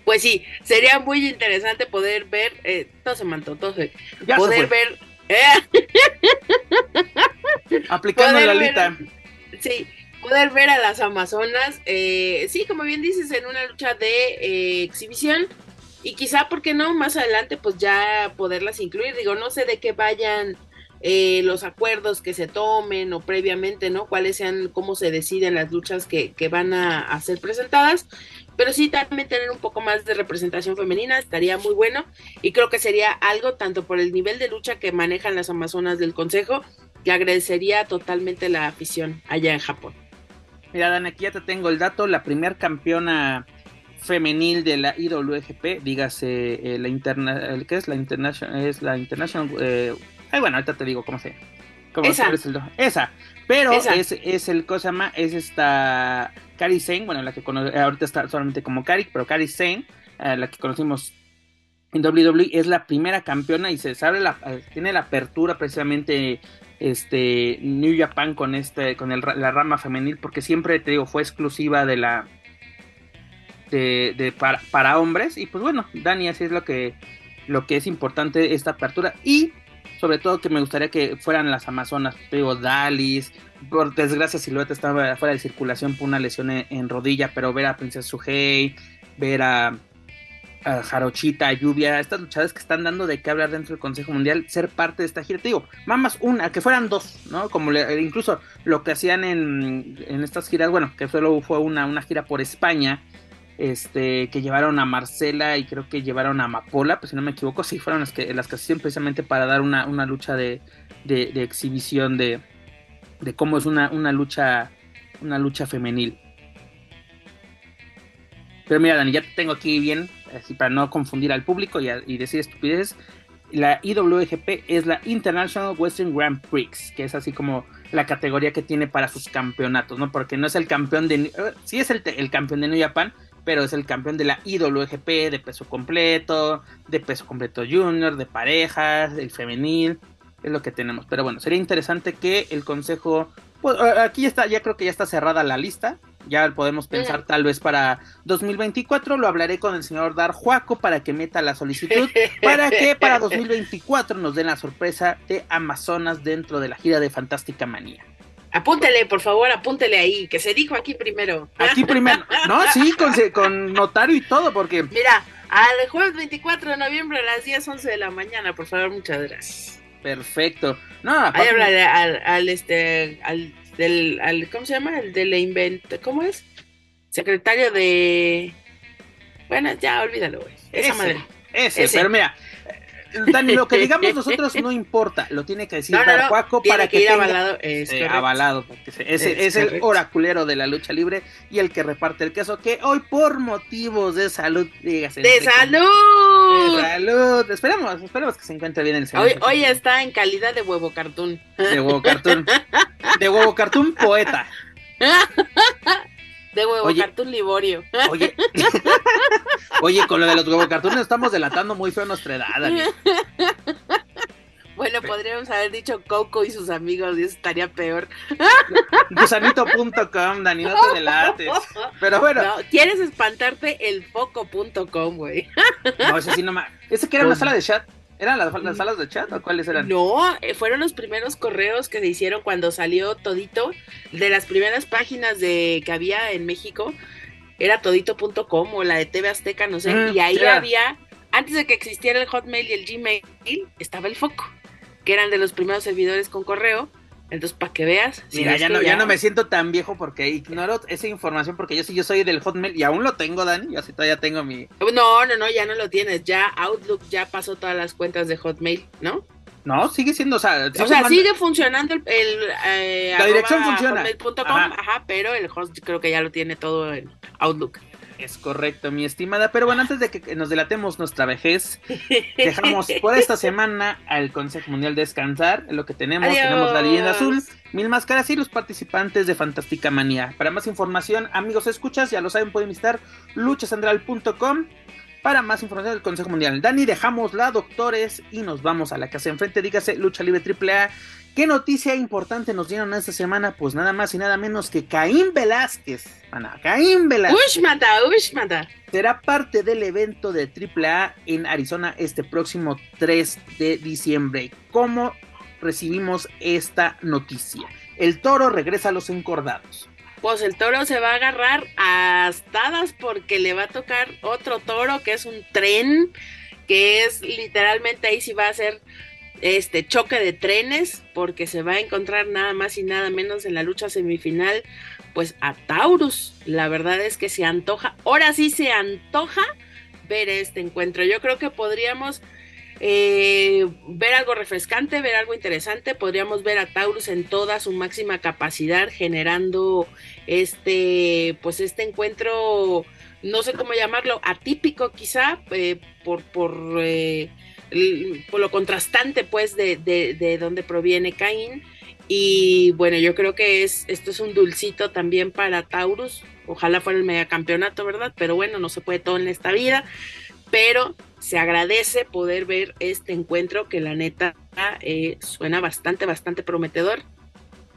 Pues sí, sería muy interesante poder ver, eh, todo se manto, todo se, ya poder se ver. Eh, Aplicando la lista. Sí, poder ver a las Amazonas, eh, sí, como bien dices, en una lucha de eh, exhibición. Y quizá, ¿por qué no? Más adelante, pues ya poderlas incluir. Digo, no sé de qué vayan eh, los acuerdos que se tomen o previamente, ¿no? Cuáles sean, cómo se deciden las luchas que, que van a, a, ser presentadas. Pero sí también tener un poco más de representación femenina estaría muy bueno y creo que sería algo tanto por el nivel de lucha que manejan las Amazonas del Consejo que agradecería totalmente la afición allá en Japón. Mira, Dan, aquí ya te tengo el dato. La primera campeona femenil de la IWGP, dígase eh, la interna, ¿qué es la international? Es la international. Eh, ay, bueno, ahorita te digo cómo se. Cómo esa. El, esa. Pero esa. Es, es el cosa más, es esta Kari Sane, bueno, la que conoce, ahorita está solamente como Kari, pero Kari Sane, eh, la que conocimos en WWE, es la primera campeona y se sabe la, eh, tiene la apertura precisamente este New Japan con este con el, la rama femenil porque siempre te digo fue exclusiva de la de, de para, para, hombres. Y pues bueno Dani así es lo que lo que es importante esta apertura. Y sobre todo que me gustaría que fueran las amazonas digo Dalis por desgracia Silueta estaba fuera de circulación por una lesión en, rodilla pero ver a Princesa Suhei ver a Jarochita, a Lluvia, estas luchadoras que están dando de qué hablar dentro del Consejo Mundial, ser parte de esta gira. Te digo, más una, que fueran dos, ¿no? Como le, incluso lo que hacían en, en, estas giras, bueno, que solo fue una, una gira por España, este, que llevaron a Marcela y creo que llevaron a Amapola, pues si no me equivoco, sí, fueron las que, las que hacían precisamente para dar una, una lucha de, de, exhibición de, de cómo es una, una lucha, una lucha femenil. Pero mira, Dani, ya te tengo aquí bien, así para no confundir al público y, a, y, decir estupideces. La IWGP es la International Western Grand Prix, que es así como la categoría que tiene para sus campeonatos, ¿no? Porque no es el campeón de. Uh, sí es el, el, campeón de New Japan, pero es el campeón de la IWGP de peso completo, de peso completo junior, de parejas, del femenil. Es lo que tenemos. Pero bueno, sería interesante que el consejo. Pues, aquí está, ya creo que ya está cerrada la lista ya podemos pensar tal vez para 2024. Lo hablaré con el señor Dar Juaco para que meta la solicitud para que para 2024 nos den la sorpresa de Amazonas dentro de la gira de Fantástica Manía. Apúntele, por favor, apúntele ahí, que se dijo aquí primero. Aquí primero, no, sí, con, con notario y todo, porque. Mira, al jueves 24 de noviembre a las 10, 11 de la mañana, por favor, muchas gracias. Perfecto. No, Ahí hablaré al, al, este, al del, al, ¿cómo se llama? El de la inventa, ¿cómo es? Secretario de, bueno, ya olvídalo, güey. Esa ese, madre. Ese, ese, pero mira, Dani, lo que digamos nosotros no importa, lo tiene que decir no, Juaco para que, que tenga, avalado. Es eh, avalado porque es, es el oraculero de la lucha libre y el que reparte el queso que hoy por motivos de salud, dígase. ¡De salud! De salud. Esperemos, esperemos que se encuentre bien el señor. Hoy, hoy está en calidad de huevo cartoon. De huevo cartoon. de huevo cartoon poeta. De huevo oye, cartoon Liborio. Oye, oye, con lo de los huevo cartoon estamos delatando muy feo nuestra edad, Dani. Bueno, podríamos haber dicho Coco y sus amigos, y eso estaría peor. Gusanito.com, Dani, no te delates. Pero bueno. No, ¿Quieres espantarte? El foco.com, güey. No, ese sí no más. Ese que era una sala de chat. ¿Eran las, las, salas de chat o cuáles eran? No, eh, fueron los primeros correos que se hicieron cuando salió Todito. De las primeras páginas de que había en México, era todito.com o la de TV Azteca, no sé. Mm, y ahí yeah. había, antes de que existiera el Hotmail y el Gmail, estaba el foco, que eran de los primeros servidores con correo. Entonces, para que veas. Mira, ya, no, ya... ya no me siento tan viejo porque ignoro esa información porque yo sí, yo soy del Hotmail y aún lo tengo, Dani. Yo sí todavía tengo mi. No, no, no, ya no lo tienes. Ya Outlook ya pasó todas las cuentas de Hotmail, ¿no? No, sigue siendo, o sea, o sea sigue funcionando el, el eh, la dirección funciona, ajá. ajá, pero el host creo que ya lo tiene todo en Outlook. Es correcto, mi estimada. Pero bueno, antes de que nos delatemos nuestra vejez, dejamos por esta semana al Consejo Mundial descansar. Lo que tenemos, Adiós. tenemos la leyenda azul, mil máscaras y los participantes de Fantástica Manía. Para más información, amigos escuchas, ya lo saben, pueden visitar luchasandral.com para más información del Consejo Mundial. Dani, dejamos la doctores y nos vamos a la casa enfrente. Dígase Lucha Libre AAA. ¿Qué noticia importante nos dieron esta semana? Pues nada más y nada menos que Caín Velázquez. Ana, Caín Velázquez. Ushmata, Ushmata. Será parte del evento de AAA en Arizona este próximo 3 de diciembre. ¿Cómo recibimos esta noticia? El toro regresa a los encordados. Pues el toro se va a agarrar a astadas porque le va a tocar otro toro que es un tren, que es literalmente ahí sí va a ser este choque de trenes porque se va a encontrar nada más y nada menos en la lucha semifinal pues a Taurus. La verdad es que se antoja, ahora sí se antoja ver este encuentro. Yo creo que podríamos eh, ver algo refrescante, ver algo interesante. Podríamos ver a Taurus en toda su máxima capacidad, generando este, pues este encuentro, no sé cómo llamarlo, atípico quizá, eh, por, por, eh, por lo contrastante, pues, de, de, de donde proviene Cain. Y bueno, yo creo que es, esto es un dulcito también para Taurus. Ojalá fuera el megacampeonato, ¿verdad? Pero bueno, no se puede todo en esta vida. Pero se agradece poder ver este encuentro que la neta eh, suena bastante, bastante prometedor.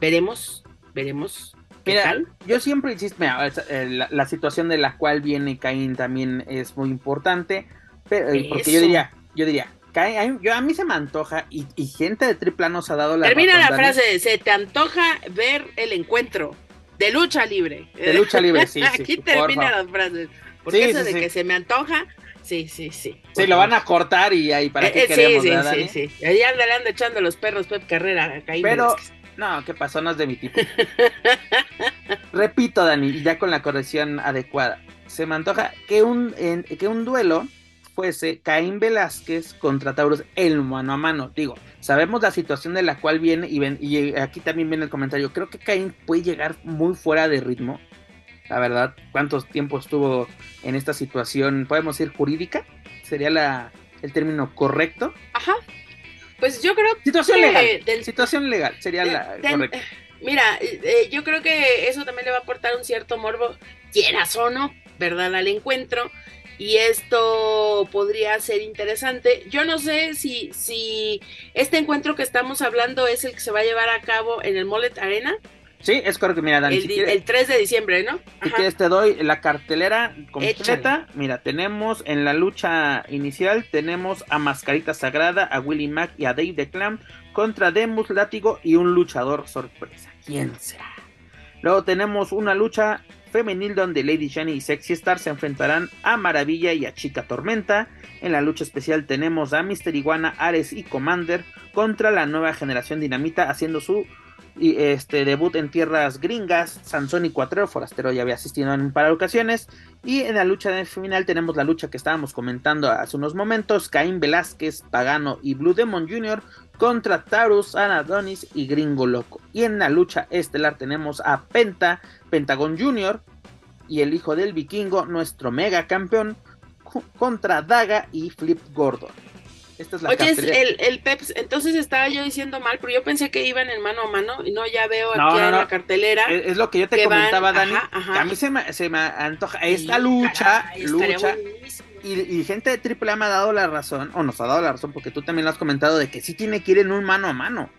Veremos, veremos. Mira, yo siempre insisto, eh, la, situación de la cual viene Caín también es muy importante, pero, eh, porque yo diría, yo diría, Yo, a mí se me antoja y, gente de tripla nos ha dado la Termina la frase, se te antoja ver el encuentro de lucha libre. De lucha libre, sí. Aquí termina las frases. Porque eso de que se me antoja, Sí, sí, sí. Sí, lo van a cortar y ahí para eh, qué eh, queremos, sí, sí, sí, sí. Ahí anda, anda echando los perros Pep Carrera. Pero, no, ¿qué pasó? No es de mi tipo. Repito, Dani, ya con la corrección adecuada. Se me antoja que un, que un duelo fuese Caín Velázquez contra Taurus el mano a mano. Digo, sabemos la situación de la cual viene y, ven, y aquí también viene el comentario. Creo que Caín puede llegar muy fuera de ritmo la verdad, cuánto tiempo estuvo en esta situación, podemos decir jurídica, sería la, el término correcto. Ajá. Pues yo creo situación legal. situación legal sería la correcta. Mira, eh, yo creo que eso también le va a aportar un cierto morbo, quieras o no, ¿verdad? Al encuentro. Y esto podría ser interesante. Yo no sé si, si este encuentro que estamos hablando es el que se va a llevar a cabo en el Mollet Arena Sí, es correcto. Mira, Dani. El, 3 de diciembre, ¿no? Si quieres, te doy la cartelera completa. Mira, tenemos en la lucha inicial: tenemos a Mascarita Sagrada, a Willy Mack y a Dave the Clam contra Demus Látigo y un luchador sorpresa. ¿Quién será? Luego tenemos una lucha femenil donde Lady Shani y Sexy Star se enfrentarán a Maravilla y a Chica Tormenta. En la lucha especial tenemos a Mister Iguana, Ares y Commander contra la nueva generación Dinamita haciendo su y este debut en tierras gringas, Sansón y Cuatrero, Forastero ya había asistido en un par de ocasiones, y en la lucha de final tenemos la lucha que estábamos comentando hace unos momentos, Caín Velázquez, Pagano y Blue Demon Jr. contra Taurus, Anadonis y Gringo Loco. Y en la lucha estelar tenemos a Penta, Pentagon Jr. y el hijo del vikingo, nuestro mega campeón, contra Daga y Flip Gordon. Esta es la Oye, el, el Peps, entonces estaba yo diciendo mal, pero yo pensé que iban en mano a mano y no, ya veo aquí en la cartelera. Es, lo que yo te comentaba, Dani. a mí se me, se me antoja esta lucha, lucha. Y, gente de AAA me ha dado la razón, o nos ha dado la razón, porque tú también lo has comentado, de que sí tiene que ir en un mano a mano.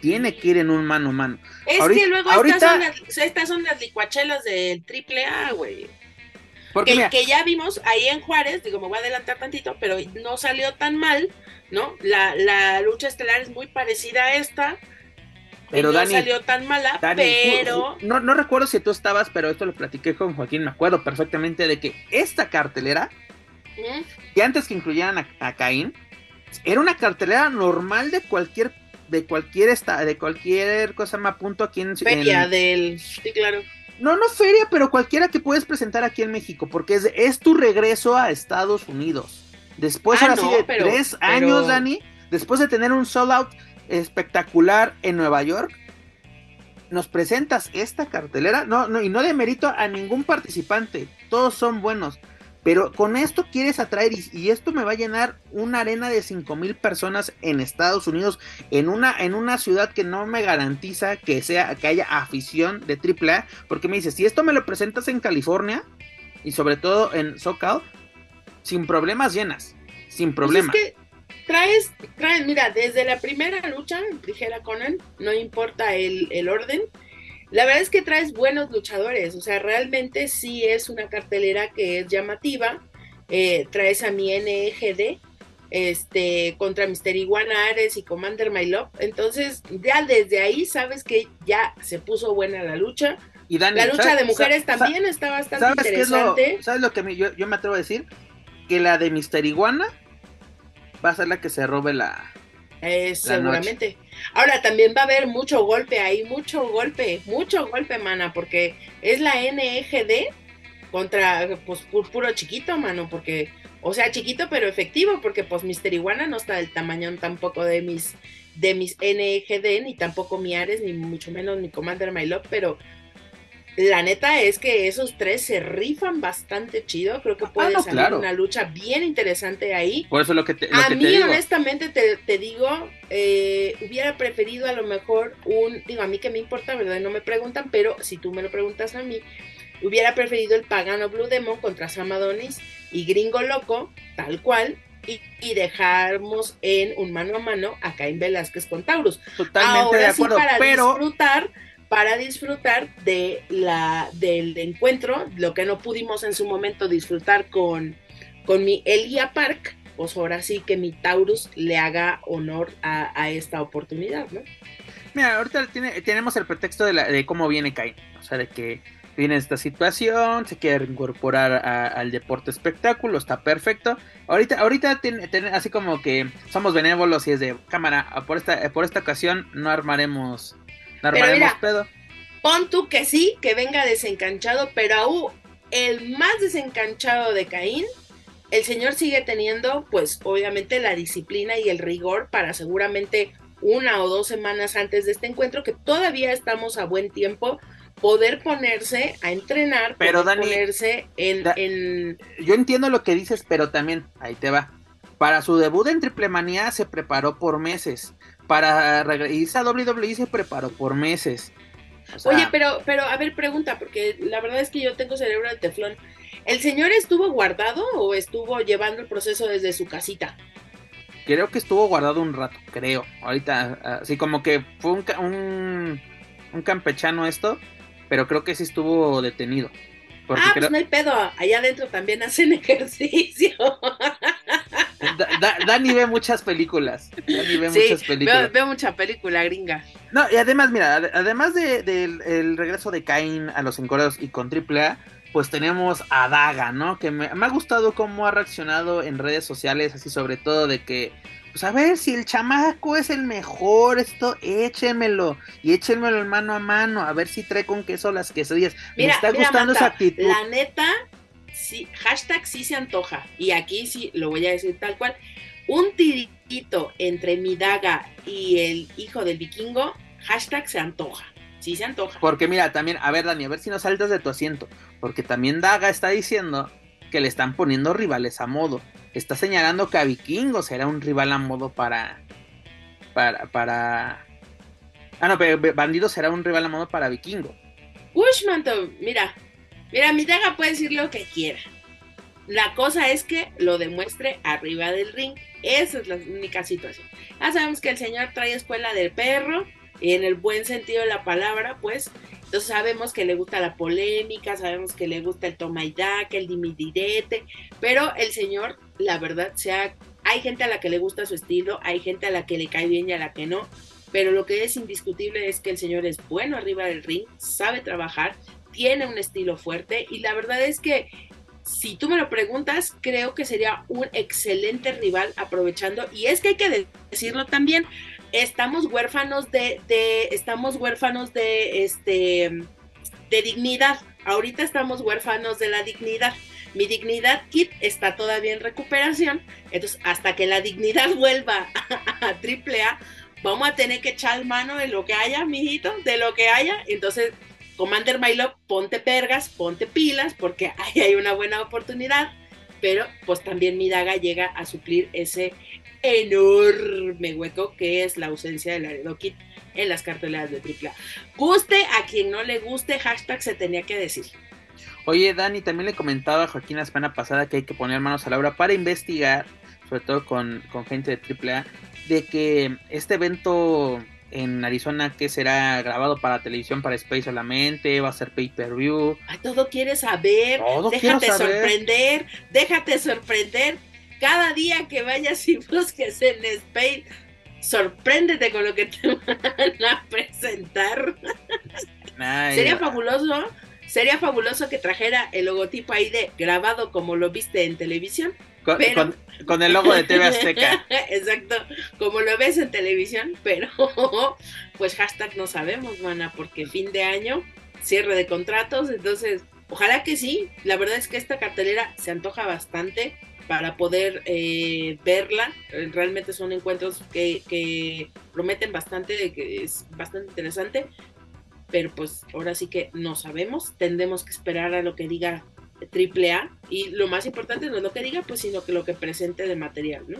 Tiene que ir en un mano a mano. Es que luego estas, son las, estas son las licuachelas del AAA, güey que, ya vimos ahí en Juárez, digo, me voy a adelantar tantito, pero no salió tan mal, ¿no? La, lucha estelar es muy parecida a esta. Pero no salió tan mala, pero. No, recuerdo si tú estabas, pero esto lo platiqué con Joaquín, me acuerdo perfectamente de que esta cartelera, y antes que incluyeran a, Caín, era una cartelera normal de cualquier de cualquier esta, de cualquier cosa más punto aquí en Feria del sí claro no, no feria, pero cualquiera que puedes presentar aquí en México, porque es, es tu regreso a Estados Unidos. Después, ah, ahora sí, de tres años, Dani, después de tener un sold out espectacular en Nueva York, nos presentas esta cartelera, no, no, y no de mérito a ningún participante, todos son buenos. Pero con esto quieres atraer y, esto me va a llenar una arena de cinco mil personas en Estados Unidos, en una, en una ciudad que no me garantiza que sea, que haya afición de AAA, porque me dice, si esto me lo presentas en California y sobre todo en SoCal, sin problemas llenas, sin pues problemas. es que traes, traes, mira, desde la primera lucha, dijera Conan, no importa el, el orden, la verdad es que traes buenos luchadores, o sea, realmente sí es una cartelera que es llamativa. Eh, traes a mi NGD este, contra Mister Iguana Ares y Commander My Love. Entonces, ya desde ahí sabes que ya se puso buena la lucha. Y la lucha de mujeres también está bastante interesante. ¿Sabes lo que yo, yo, me atrevo a decir? Que la de Mister Iguana va a ser la que se robe la, eh, seguramente. Ahora también va a haber mucho golpe ahí, mucho golpe, mucho golpe, mana, porque es la NGD contra, pues, puro chiquito, mano, porque O sea, chiquito pero efectivo, porque pues Mister Iguana no está del tamaño tampoco de mis de mis NGD, ni tampoco mi Ares, ni mucho menos mi Commander My Love, pero la neta es que esos tres se rifan bastante chido. Creo que ah, puede salir una lucha bien interesante ahí. Por eso lo que te, A mí, honestamente, te, digo, eh, hubiera preferido a lo mejor un. Digo, a mí que me importa, ¿verdad? No me preguntan, pero si tú me lo preguntas a mí, hubiera preferido el Pagano Blue Demon contra Samadonis y Gringo Loco, tal cual. Y, y dejamos en un mano a mano a Caín Velázquez con Taurus. Totalmente de acuerdo, para pero... disfrutar para disfrutar de la, del encuentro, lo que no pudimos en su momento disfrutar con, con mi Elia Park, pues ahora sí que mi Taurus le haga honor a, esta oportunidad, ¿no? Mira, ahorita tenemos el pretexto de, la, de cómo viene Cain, o sea, de que viene esta situación, se quiere incorporar al deporte espectáculo, está perfecto. Ahorita, ahorita tiene, así como que somos benévolos y es de cámara, por esta, por esta ocasión no armaremos pero mira, Pon tú que sí, que venga desencanchado, pero aún el más desencanchado de Caín, el señor sigue teniendo, pues obviamente, la disciplina y el rigor para seguramente una o dos semanas antes de este encuentro, que todavía estamos a buen tiempo, poder ponerse a entrenar, pero poder ponerse en, Yo entiendo lo que dices, pero también, ahí te va. Para su debut en Triple Manía se preparó por meses para irse a WWE se preparó por meses. Oye, pero, pero a ver, pregunta, porque la verdad es que yo tengo cerebro de teflón. ¿El señor estuvo guardado o estuvo llevando el proceso desde su casita? Creo que estuvo guardado un rato, creo. Ahorita, así como que fue un, un, campechano esto, pero creo que sí estuvo detenido. ah, pues no hay pedo. Allá adentro también hacen ejercicio. Dani ve muchas películas. Dani ve muchas películas. Veo, mucha película gringa. No, y además, mira, además del de, regreso de Cain a los encorados y con AAA, pues tenemos a Daga, ¿no? Que me, ha gustado cómo ha reaccionado en redes sociales, así sobre todo de que, pues a ver, si el chamaco es el mejor, esto échenmelo y échenmelo en mano a mano, a ver si trae con queso las quesadillas. me está gustando esa actitud. La neta, sí, hashtag sí se antoja. Y aquí sí lo voy a decir tal cual. Un tirito entre mi daga y el hijo del vikingo, hashtag se antoja. Sí se antoja. Porque mira, también, a ver, Dani, a ver si no saltas de tu asiento. Porque también Daga está diciendo que le están poniendo rivales a modo. Está señalando que a Vikingo será un rival a modo para. Para. para... Ah, no, pero Bandido será un rival a modo para Vikingo. Ushmanto, mira, Mira, mi daga puede decir lo que quiera. La cosa es que lo demuestre arriba del ring. Esa es la única situación. Ya sabemos que el señor trae escuela del perro, y en el buen sentido de la palabra, pues. Entonces sabemos que le gusta la polémica, sabemos que le gusta el toma y daca, el dimidirete, pero el señor, la verdad, sea, hay gente a la que le gusta su estilo, hay gente a la que le cae bien y a la que no, pero lo que es indiscutible es que el señor es bueno arriba del ring, sabe trabajar, tiene un estilo fuerte y la verdad es que si tú me lo preguntas, creo que sería un excelente rival aprovechando y es que hay que decirlo también, estamos huérfanos de, de estamos huérfanos de este de dignidad. Ahorita estamos huérfanos de la dignidad. Mi dignidad kit está todavía en recuperación. Entonces, hasta que la dignidad vuelva a, triple A, vamos a tener que echar mano de lo que haya, mijito, de lo que haya. Entonces, Commander My ponte pergas, ponte pilas, porque ahí hay una buena oportunidad, pero pues también mi daga llega a suplir ese enorme hueco que es la ausencia del Laredo Kit en las carteleras de AAA. Guste a quien no le guste, hashtag se tenía que decir. Oye, Dani, también le comentaba a Joaquín la semana pasada que hay que poner manos a la obra para investigar, sobre todo con, con gente de AAA, de que este evento en Arizona que será grabado para televisión, para Space solamente, va a ser pay per view. Ay, todo quieres saber, déjate sorprender, déjate sorprender. Cada día que vayas y busques en Space, sorpréndete con lo que te van a presentar. Sería fabuloso, sería fabuloso que trajera el logotipo ahí de grabado como lo viste en televisión con, el logo de TV Azteca. Exacto, como lo ves en televisión, pero pues hashtag no sabemos, mana, porque fin de año, cierre de contratos, entonces ojalá que sí, la verdad es que esta cartelera se antoja bastante. para poder eh, verla. Eh, realmente son encuentros que, que, prometen bastante, que es bastante interesante, pero pues ahora sí que no sabemos, tendremos que esperar a lo que diga AAA y lo más importante no es lo que diga, pues sino que lo que presente de material, ¿no?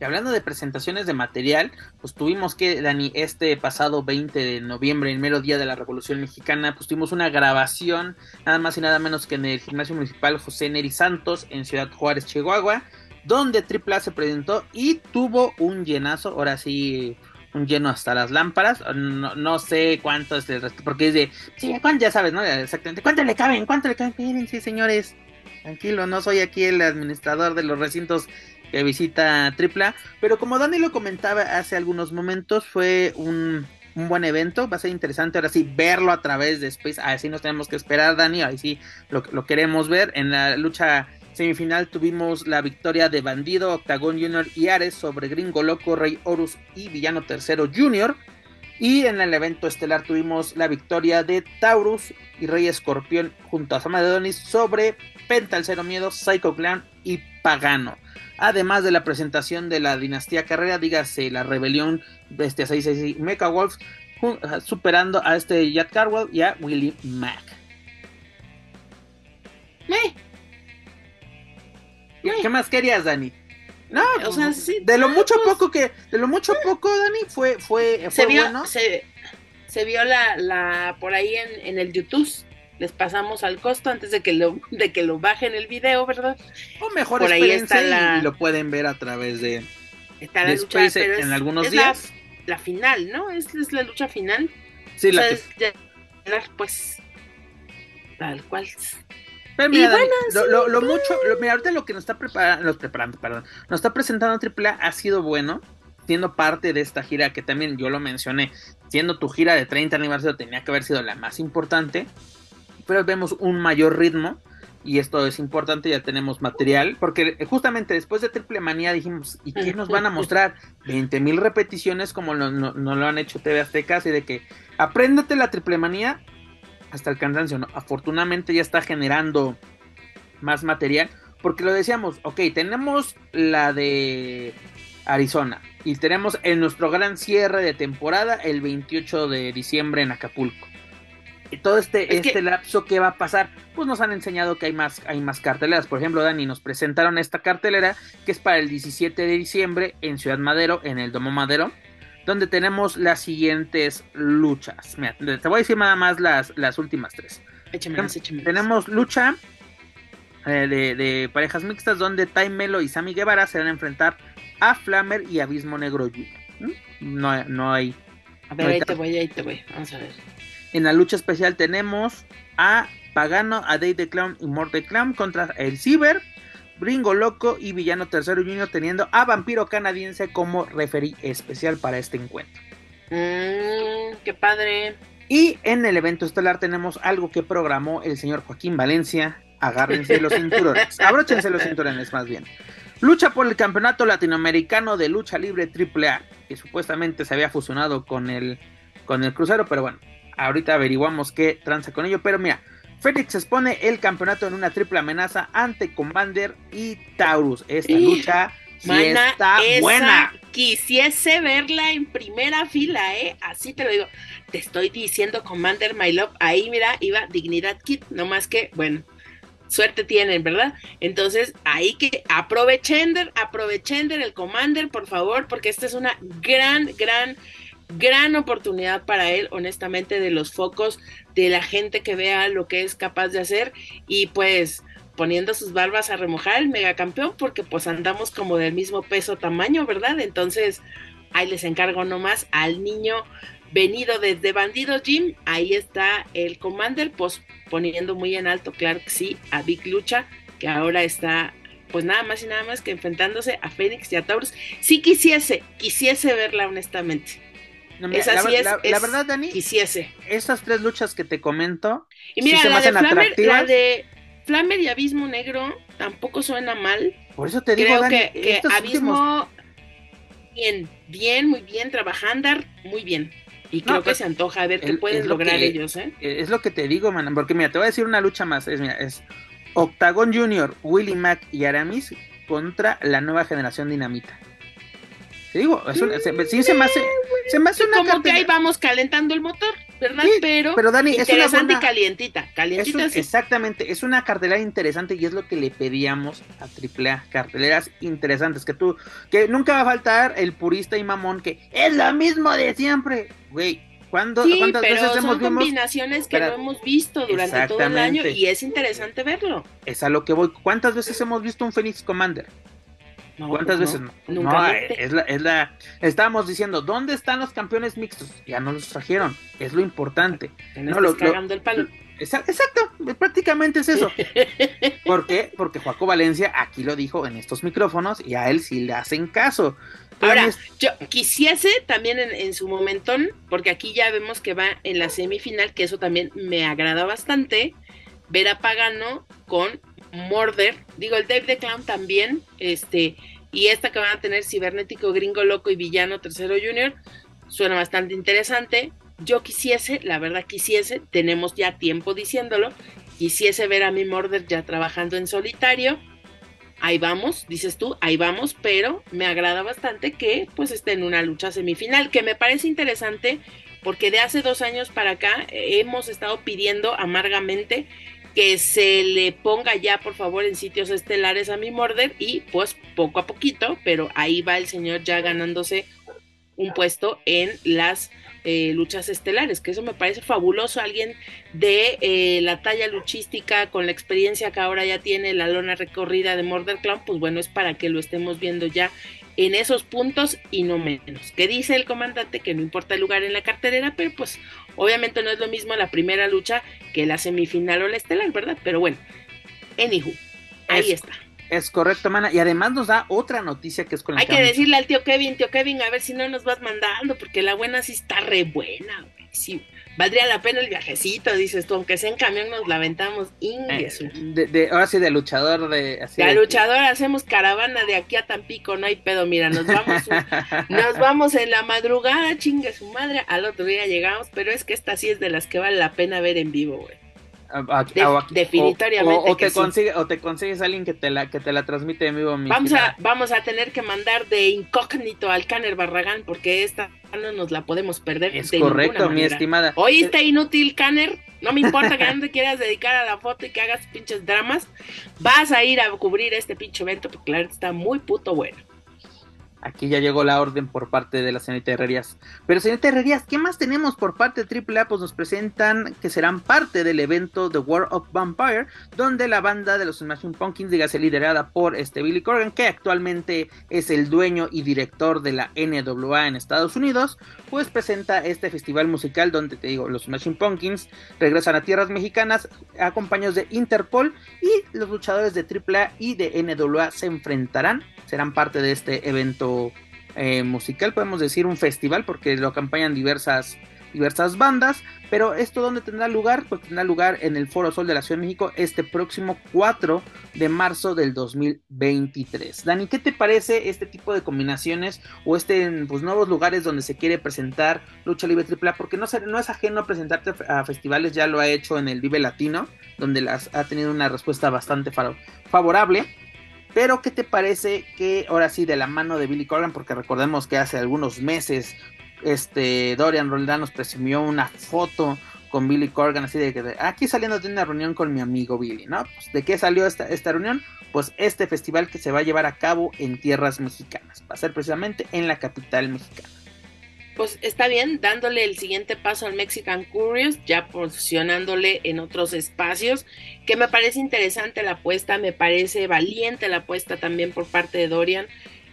Y hablando de presentaciones de material, pues tuvimos que, Dani, este pasado 20 de noviembre, en mero día de la Revolución Mexicana, pues tuvimos una grabación, nada más y nada menos que en el gimnasio municipal José Neri Santos, en Ciudad Juárez, Chihuahua, donde AAA se presentó y tuvo un llenazo, ahora sí, lleno hasta las lámparas, no, sé cuánto es el resto, porque es de, sí, ya sabes, ¿no? Exactamente, ¿cuánto le caben? ¿Cuánto le caben? Miren, sí, señores, tranquilo, no soy aquí el administrador de los recintos que visita Tripla. Pero como Dani lo comentaba hace algunos momentos, fue un, buen evento. Va a ser interesante ahora sí verlo a través de Space. Así nos tenemos que esperar, Dani. Ahí sí lo, lo queremos ver. En la lucha semifinal tuvimos la victoria de Bandido, Octagon Junior y Ares sobre Gringo Loco, Rey Horus y Villano Tercero Junior. Y en el evento estelar tuvimos la victoria de Taurus y Rey Escorpión junto a Sama de Donis sobre Penta el Cero Miedo, Psycho Clan y Pagano además de la presentación de la dinastía Carrera, dígase la rebelión de este 666 Mecha Wolves, superando a este Jack Carwell y a Willie Mack. ¿Qué más querías, Dani? No, o sea, sí, de lo mucho pues, poco que, de lo mucho poco, Dani, fue, fue, se vio, bueno. Se, se vio la, la, por ahí en, en el YouTube les pasamos al costo antes de que lo, de que lo bajen el video, ¿verdad? O mejor Por ahí está la... y lo pueden ver a través de, está la lucha, en algunos días. La, final, ¿no? Es, es, la lucha final. Sí, la pues tal cual. Pero mira, lo, lo, mucho, mira, ahorita lo que nos está preparando, nos preparando, perdón, nos está presentando AAA ha sido bueno, siendo parte de esta gira que también yo lo mencioné, siendo tu gira de 30 aniversario tenía que haber sido la más importante pero vemos un mayor ritmo y esto es importante, ya tenemos material, porque justamente después de Triple Manía dijimos, ¿y qué nos van a mostrar? 20 mil repeticiones como nos no, lo han hecho TV Azteca, y de que apréndete la Triple Manía hasta el cansancio, ¿no? Afortunadamente ya está generando más material, porque lo decíamos, ok, tenemos la de Arizona y tenemos en nuestro gran cierre de temporada el 28 de diciembre en Acapulco todo este, este lapso que va a pasar, pues nos han enseñado que hay más, hay más carteleras. Por ejemplo, Dani, nos presentaron esta cartelera que es para el 17 de diciembre en Ciudad Madero, en el Domo Madero, donde tenemos las siguientes luchas. Mira, te voy a decir nada más las, las últimas tres. tenemos lucha eh, de, parejas mixtas donde Time Melo y Sammy Guevara se van a enfrentar a Flammer y Abismo Negro ¿Mm? No, no hay. A ver, ahí te voy, ahí te voy. Vamos a ver. En la lucha especial tenemos a Pagano, a Day the Clown y Morte Clown contra el Ciber, Bringo Loco y Villano Tercero Junior teniendo a Vampiro Canadiense como referí especial para este encuentro. Mmm, qué padre. Y en el evento estelar tenemos algo que programó el señor Joaquín Valencia. Agárrense los cinturones, abróchense los cinturones más bien. Lucha por el campeonato latinoamericano de lucha libre AAA, que supuestamente se había fusionado con el, con el crucero, pero bueno, Ahorita averiguamos qué tranza con ello. Pero mira, Félix expone el campeonato en una triple amenaza ante Commander y Taurus. Esta lucha sí está buena. Quisiese verla en primera fila, ¿eh? Así te lo digo. Te estoy diciendo Commander My Love. Ahí, mira, iba Dignidad Kit. No más que, bueno, suerte tienen, ¿verdad? Entonces, ahí que aprovechen, aprovechen el Commander, por favor, porque esta es una gran, gran gran oportunidad para él, honestamente, de los focos, de la gente que vea lo que es capaz de hacer y pues poniendo sus barbas a remojar el megacampeón porque pues andamos como del mismo peso tamaño, ¿verdad? Entonces, ahí les encargo nomás al niño venido desde Bandido Jim, ahí está el Commander, pues poniendo muy en alto, claro que sí, a Big Lucha, que ahora está pues nada más y nada más que enfrentándose a Fénix y a Taurus. Si quisiese, quisiese verla honestamente la, verdad, Dani, quisiese. Esas tres luchas que te comento, y mira, la, de Flamer, la de Flamer y Abismo Negro tampoco suena mal. Por eso te digo, Dani, que, Abismo, bien, bien, muy bien, trabajando, muy bien. Y creo que pues, se antoja ver qué pueden lograr ellos, ¿eh? Es lo que te digo, man, porque mira, te voy a decir una lucha más, es, mira, es Octagon Junior, Willie Mack y Aramis contra la nueva generación dinamita. Te digo, es sí se me hace, se me hace una Como que ahí vamos calentando el motor, ¿verdad? pero, pero Dani, es una buena, y calientita, calientita Exactamente, es una cartelera interesante y es lo que le pedíamos a AAA, carteleras interesantes, que tú, que nunca va a faltar el purista y mamón que es lo mismo de siempre, güey, ¿Cuándo, sí, ¿Cuántas pero veces son combinaciones que no hemos visto durante todo el año y es interesante verlo. Es a lo que voy. ¿Cuántas veces hemos visto un Phoenix Commander? ¿Cuántas pues veces no? Nunca es la, es la. Estábamos diciendo, ¿dónde están los campeones mixtos? Ya no los trajeron. Es lo importante. No, lo, cagando el palo. Exacto, prácticamente es eso. ¿Por qué? Porque Joaco Valencia aquí lo dijo en estos micrófonos y a él sí le hacen caso. Ahora, yo quisiese también en, su momentón, porque aquí ya vemos que va en la semifinal, que eso también me agrada bastante, ver a Pagano con Morder, digo, el Dave the Clown también, este, y esta que van a tener Cibernético, Gringo Loco y Villano Tercero Junior, suena bastante interesante. Yo quisiese, la verdad quisiese, tenemos ya tiempo diciéndolo, quisiese ver a mi Morder ya trabajando en solitario ahí vamos, dices tú, ahí vamos, pero me agrada bastante que pues esté en una lucha semifinal, que me parece interesante porque de hace dos años para acá hemos estado pidiendo amargamente que se le ponga ya por favor en sitios estelares a mi Morder y pues poco a poquito, pero ahí va el señor ya ganándose un puesto en las eh, luchas estelares, que eso me parece fabuloso. Alguien de eh, la talla luchística, con la experiencia que ahora ya tiene la lona recorrida de Murder Clown, pues bueno, es para que lo estemos viendo ya en esos puntos y no menos. Que dice el comandante que no importa el lugar en la carterera, pero pues obviamente no es lo mismo la primera lucha que la semifinal o la estelar, ¿verdad? Pero bueno, anywho, ahí está. Es correcto, mana. Y además nos da otra noticia que es con la Hay que decirle al tío Kevin, tío Kevin, a ver si no nos vas mandando, porque la buena sí está re buena, güey. Sí, valdría la pena el viajecito, dices tú, aunque sea en camión nos la aventamos. Eh, de, ahora sí, de luchador, de... Así de, luchador, hacemos caravana de aquí a Tampico, no hay pedo, mira, nos vamos, nos vamos en la madrugada, chingue su madre, al otro día llegamos, pero es que esta sí es de las que vale la pena ver en vivo, güey definitoriamente. O, te o te consigues a alguien que te la, que te la transmite en vivo. vamos, a, vamos a tener que mandar de incógnito al Canner Barragán porque esta no nos la podemos perder. Es correcto, mi estimada. ¿Oíste inútil, Canner? No me importa que no te quieras dedicar a la foto y que hagas pinches dramas. Vas a ir a cubrir este pinche evento porque la está muy puto bueno. Aquí ya llegó la orden por parte de la señorita Herrerías. Pero señorita Herrerías, ¿qué más tenemos por parte de AAA? Pues nos presentan que serán parte del evento The War of Vampire, donde la banda de los Smashing Pumpkins, dígase liderada por este Billy Corgan, que actualmente es el dueño y director de la NWA en Estados Unidos, pues presenta este festival musical donde te digo, los Smashing Pumpkins regresan a tierras mexicanas acompañados de Interpol y los luchadores de AAA y de NWA se enfrentarán, serán parte de este evento eh, musical, podemos decir un festival, porque lo acompañan diversas, diversas bandas. Pero esto donde tendrá lugar, pues tendrá lugar en el Foro Sol de la Ciudad de México este próximo 4 de marzo del 2023. Dani, ¿qué te parece este tipo de combinaciones o este pues, nuevos lugares donde se quiere presentar lucha libre AAA? Porque no, no es ajeno presentarte a festivales, ya lo ha hecho en el Vive Latino, donde las, ha tenido una respuesta bastante favorable. Pero, ¿qué te parece que ahora sí, de la mano de Billy Corgan, porque recordemos que hace algunos meses este Dorian Roldán nos presumió una foto con Billy Corgan, así de que aquí saliendo de una reunión con mi amigo Billy, ¿no? Pues, ¿De qué salió esta, esta reunión? Pues este festival que se va a llevar a cabo en tierras mexicanas, va a ser precisamente en la capital mexicana pues está bien, dándole el siguiente paso al Mexican Curious, ya posicionándole en otros espacios, que me parece interesante la apuesta, me parece valiente la apuesta también por parte de Dorian,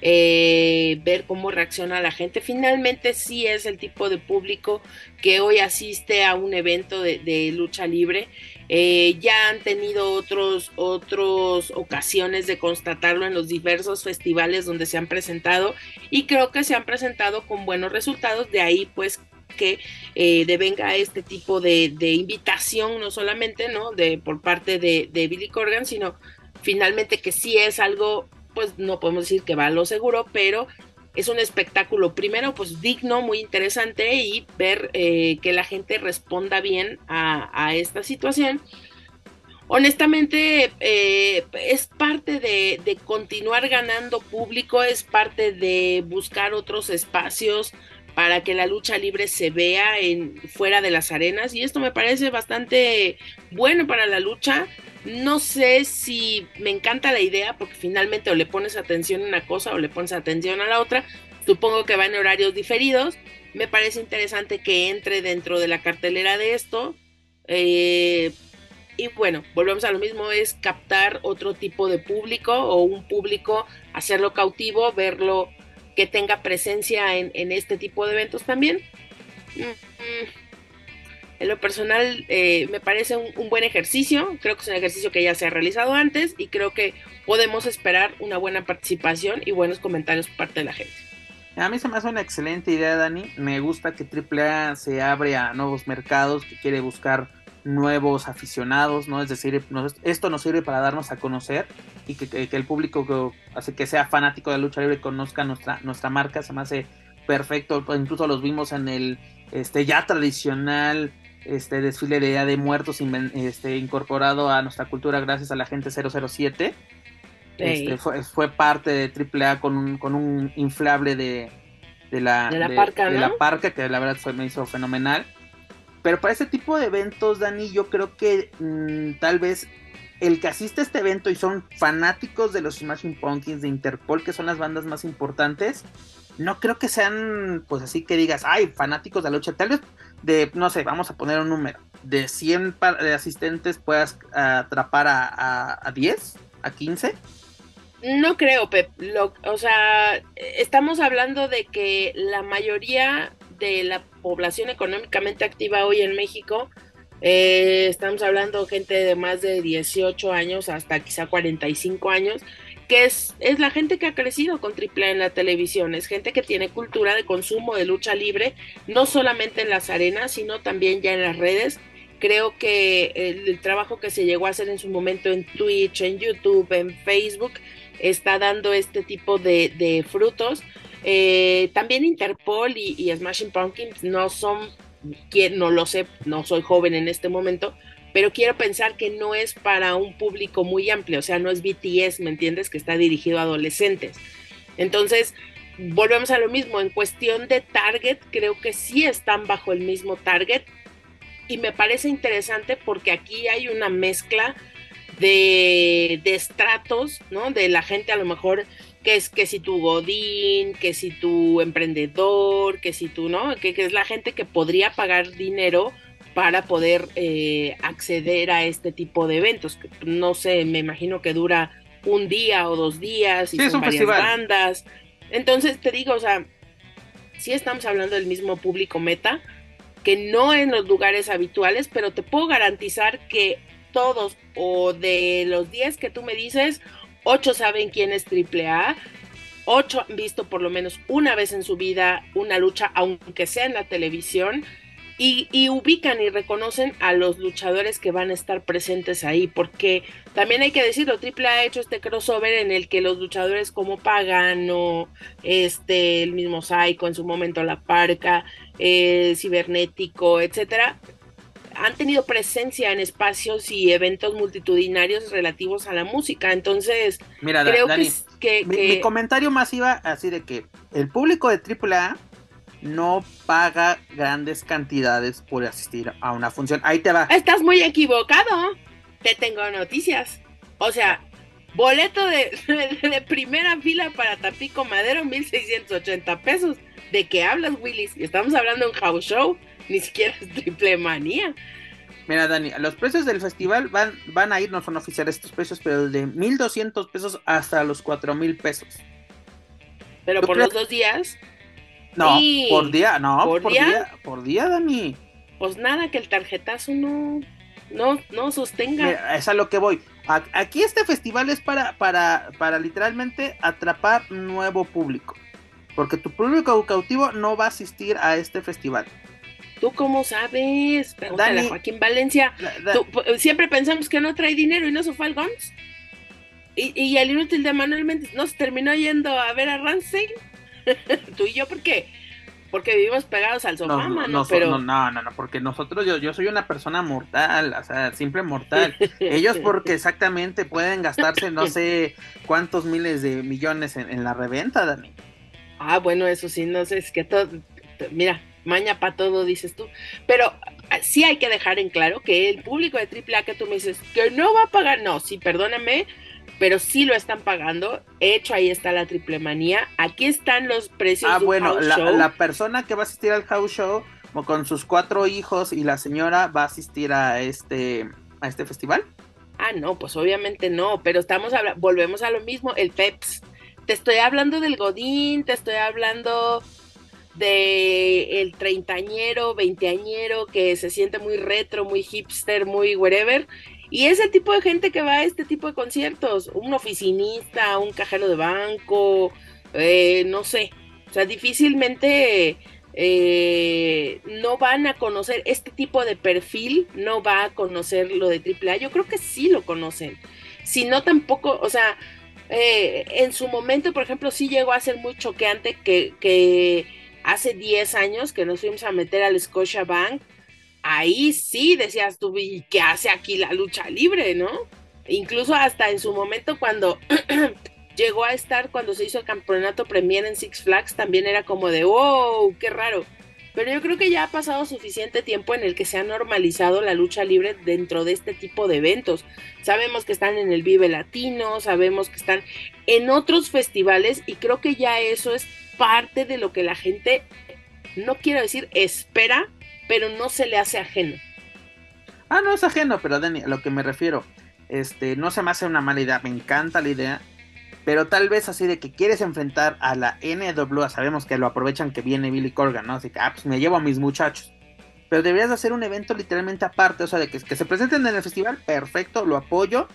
eh, ver cómo reacciona la gente. Finalmente sí es el tipo de público que hoy asiste a un evento de lucha libre eh, ya han tenido otros, otros ocasiones de constatarlo en los diversos festivales donde se han presentado y creo que se han presentado con buenos resultados. De ahí pues que eh, devenga este tipo de, invitación, no solamente ¿no? De, por parte de, de Billy Corgan, sino finalmente que sí es algo, pues no podemos decir que va a lo seguro, pero es un espectáculo primero pues digno, muy interesante y ver eh, que la gente responda bien a, esta situación. honestamente eh, es parte de, de, continuar ganando público, es parte de buscar otros espacios para que la lucha libre se vea en fuera de las arenas y esto me parece bastante bueno para la lucha. No sé si me encanta la idea porque finalmente o le pones atención a una cosa o le pones atención a la otra. Supongo que va en horarios diferidos. Me parece interesante que entre dentro de la cartelera de esto. Eh, y bueno, volvemos a lo mismo, es captar otro tipo de público o un público, hacerlo cautivo, verlo que tenga presencia en, este tipo de eventos también. Mm, mm. En lo personal eh, me parece un, buen ejercicio, creo que es un ejercicio que ya se ha realizado antes y creo que podemos esperar una buena participación y buenos comentarios por parte de la gente. A mí se me hace una excelente idea, Dani. Me gusta que AAA se abre a nuevos mercados, que quiere buscar nuevos aficionados, ¿no? Es decir, esto nos sirve para darnos a conocer y que, el público que, hace que sea fanático de la lucha libre conozca nuestra, nuestra marca, se me hace perfecto, incluso los vimos en el este ya tradicional este desfile de Día de Muertos este, incorporado a nuestra cultura gracias a la gente 007. Este, fue, parte de AAA con un, con un inflable de, de la, de la, parca, de la parca, que la verdad fue, me hizo fenomenal. Pero para ese tipo de eventos, Dani, yo creo que mm, tal vez el que asiste a este evento y son fanáticos de los Smashing Pumpkins de Interpol, que son las bandas más importantes, no creo que sean, pues así que digas, ay, fanáticos de la lucha. Tal vez de, no sé, vamos a poner un número, de 100 asistentes puedas atrapar a, a, 10, a 15. No creo, Pep. o sea, estamos hablando de que la mayoría de la población económicamente activa hoy en México, eh, estamos hablando gente de más de 18 años hasta quizá 45 años, que es, es la gente que ha crecido con AAA en la televisión, es gente que tiene cultura de consumo de lucha libre, no solamente en las arenas, sino también ya en las redes. Creo que el, trabajo que se llegó a hacer en su momento en Twitch, en YouTube, en Facebook, está dando este tipo de frutos eh, también Interpol y, Smashing Pumpkins no son, no lo sé, no soy joven en este momento, pero quiero pensar que no es para un público muy amplio, o sea, no es BTS, ¿me entiendes? Que está dirigido a adolescentes. Entonces, volvemos a lo mismo, en cuestión de target, creo que sí están bajo el mismo target y me parece interesante porque aquí hay una mezcla de, de estratos, ¿no? De la gente a lo mejor que es que si tu godín, que si tu emprendedor, que si tú, ¿no? Que, es la gente que podría pagar dinero para poder eh, acceder a este tipo de eventos. No sé, me imagino que dura un día o dos días y son, varias bandas. Entonces te digo, o sea, sí estamos hablando del mismo público meta, que no en los lugares habituales, pero te puedo garantizar que todos o de los 10 que tú me dices, ocho saben quién es AAA, ocho han visto por lo menos una vez en su vida una lucha, aunque sea en la televisión, y, ubican y reconocen a los luchadores que van a estar presentes ahí, porque también hay que decirlo, AAA ha hecho este crossover en el que los luchadores como Pagano, este, el mismo Psycho en su momento La Parca, eh, Cibernético, etcétera, han tenido presencia en espacios y eventos multitudinarios relativos a la música. Entonces, Mira, creo que, Mi, comentario más iba así de que el público de AAA no paga grandes cantidades por asistir a una función. Ahí te va. Estás muy equivocado. Te tengo noticias. O sea, boleto de, de, primera fila para Tapico Madero, 1680 pesos. ¿De qué hablas, Willis? Estamos hablando de un house show ni siquiera es triple manía. Mira, Dani, los precios del festival van, van a ir, no son oficiales estos precios, pero de 1200 pesos hasta los 4000 pesos. Pero por los dos días. No, por día, no, por, día? por día, Dani. Pues nada, que el tarjetazo no, no, no sostenga. Mira, es a lo que voy. Aquí este festival es para, para, para literalmente atrapar nuevo público. Porque tu público cautivo no va a asistir a este festival. ¿Tú cómo sabes? Pregúntale a Joaquín Valencia. siempre pensamos que no trae dinero y no se fue al Guns. Y, y el inútil de Manuel Méndez no se terminó yendo a ver a Ramsey. Tú y yo, ¿por qué? porque vivimos pegados al sofá, no, no, pero... no, no, no, porque nosotros, yo, yo soy una persona mortal, o sea, simple mortal. Ellos porque exactamente pueden gastarse no sé cuántos miles de millones en, en la reventa, Dani. Ah, bueno, eso sí, no sé, es que todo, mira, maña para todo, dices tú. Pero ah, sí hay que dejar en claro que el público de AAA que tú me dices que no va a pagar, no, sí, perdóname, pero sí lo están pagando. Hecho, ahí está la triple manía. Aquí están los precios. Ah, bueno, la, la, persona que va a asistir al house show con sus cuatro hijos y la señora va a asistir a este, a este festival. Ah, no, pues obviamente no, pero estamos volvemos a lo mismo, el PEPS. Te estoy hablando del Godín, te estoy hablando de el treintañero, veinteañero que se siente muy retro, muy hipster, muy whatever. Y es el tipo de gente que va a este tipo de conciertos, un oficinista, un cajero de banco, eh, no sé. O sea, difícilmente eh, no van a conocer este tipo de perfil, no va a conocer lo de AAA. Yo creo que sí lo conocen. Si no, tampoco, o sea, eh, en su momento, por ejemplo, sí llegó a ser muy choqueante que, que hace 10 años que nos fuimos a meter al Scotia Bank, ahí sí decías tú, ¿y qué hace aquí la lucha libre, no? Incluso hasta en su momento cuando llegó a estar, cuando se hizo el campeonato Premier en Six Flags, también era como de, wow, qué raro. Pero yo creo que ya ha pasado suficiente tiempo en el que se ha normalizado la lucha libre dentro de este tipo de eventos. Sabemos que están en el Vive Latino, sabemos que están en otros festivales y creo que ya eso es parte de lo que la gente, no quiero decir espera, pero no se le hace ajeno. Ah, no es ajeno, pero Dani, a lo que me refiero, este, no se me hace una mala idea, me encanta la idea, pero tal vez así de que quieres enfrentar a la NWA, sabemos que lo aprovechan que viene Billy Corgan, ¿no? Así que, ah, pues me llevo a mis muchachos. Pero deberías hacer un evento literalmente aparte, o sea, de que, que se presenten en el festival, perfecto, lo apoyo.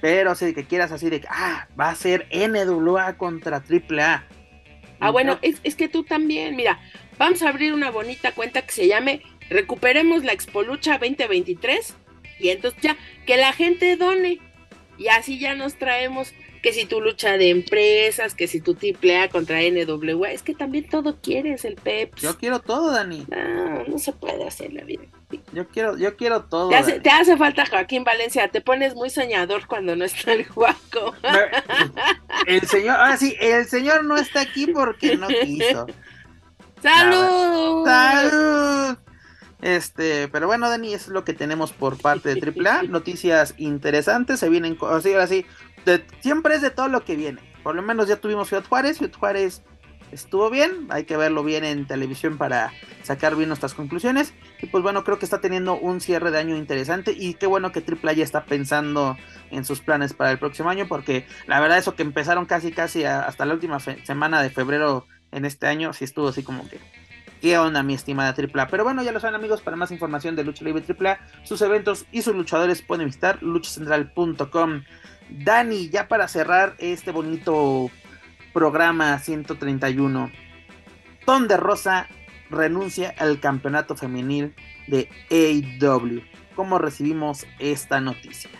Pero así de que quieras así de que, ah, va a ser NWA contra AAA. Ah, bueno, es, es, que tú también, mira, vamos a abrir una bonita cuenta que se llame Recuperemos la Expolucha 2023 y entonces ya, que la gente done y así ya nos traemos que si tu lucha de empresas, que si tu triple A contra NWA, es que también todo quieres el PEPS. Yo quiero todo, Dani. No, no se puede hacer la vida. Yo quiero, yo quiero todo. Te hace, te hace, falta Joaquín Valencia, te pones muy soñador cuando no está el guaco. El señor, ahora sí, el señor no está aquí porque no quiso. ¡Salud! ¡Salud! Este, pero bueno, Dani, eso es lo que tenemos por parte de AAA. Noticias interesantes, se vienen, así, siempre es de todo lo que viene. Por lo menos ya tuvimos Ciudad Juárez, Ciudad Juárez estuvo bien, hay que verlo bien en televisión para sacar bien nuestras conclusiones. Y pues bueno, creo que está teniendo un cierre de año interesante y qué bueno que AAA ya está pensando en sus planes para el próximo año, porque la verdad eso que empezaron casi casi hasta la última semana de febrero en este año, sí estuvo así como que ¿Qué onda, mi estimada AAA? Pero bueno, ya lo saben, amigos. Para más información de Lucha Libre AAA, sus eventos y sus luchadores pueden visitar luchacentral.com. Dani, ya para cerrar este bonito programa 131, Ton de Rosa renuncia al campeonato femenil de AEW. ¿Cómo recibimos esta noticia?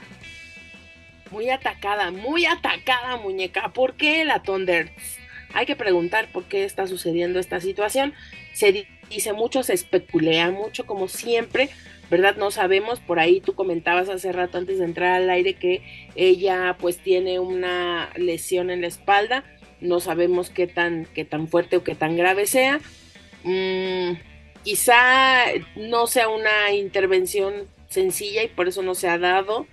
Muy atacada, muy atacada, muñeca. ¿Por qué la Thunder? Hay que preguntar por qué está sucediendo esta situación. Se dice mucho, se especulea mucho, como siempre, ¿verdad? No sabemos, por ahí tú comentabas hace rato antes de entrar al aire que ella pues tiene una lesión en la espalda, no sabemos qué tan, qué tan fuerte o qué tan grave sea. Mm, quizá no sea una intervención sencilla y por eso no se ha dado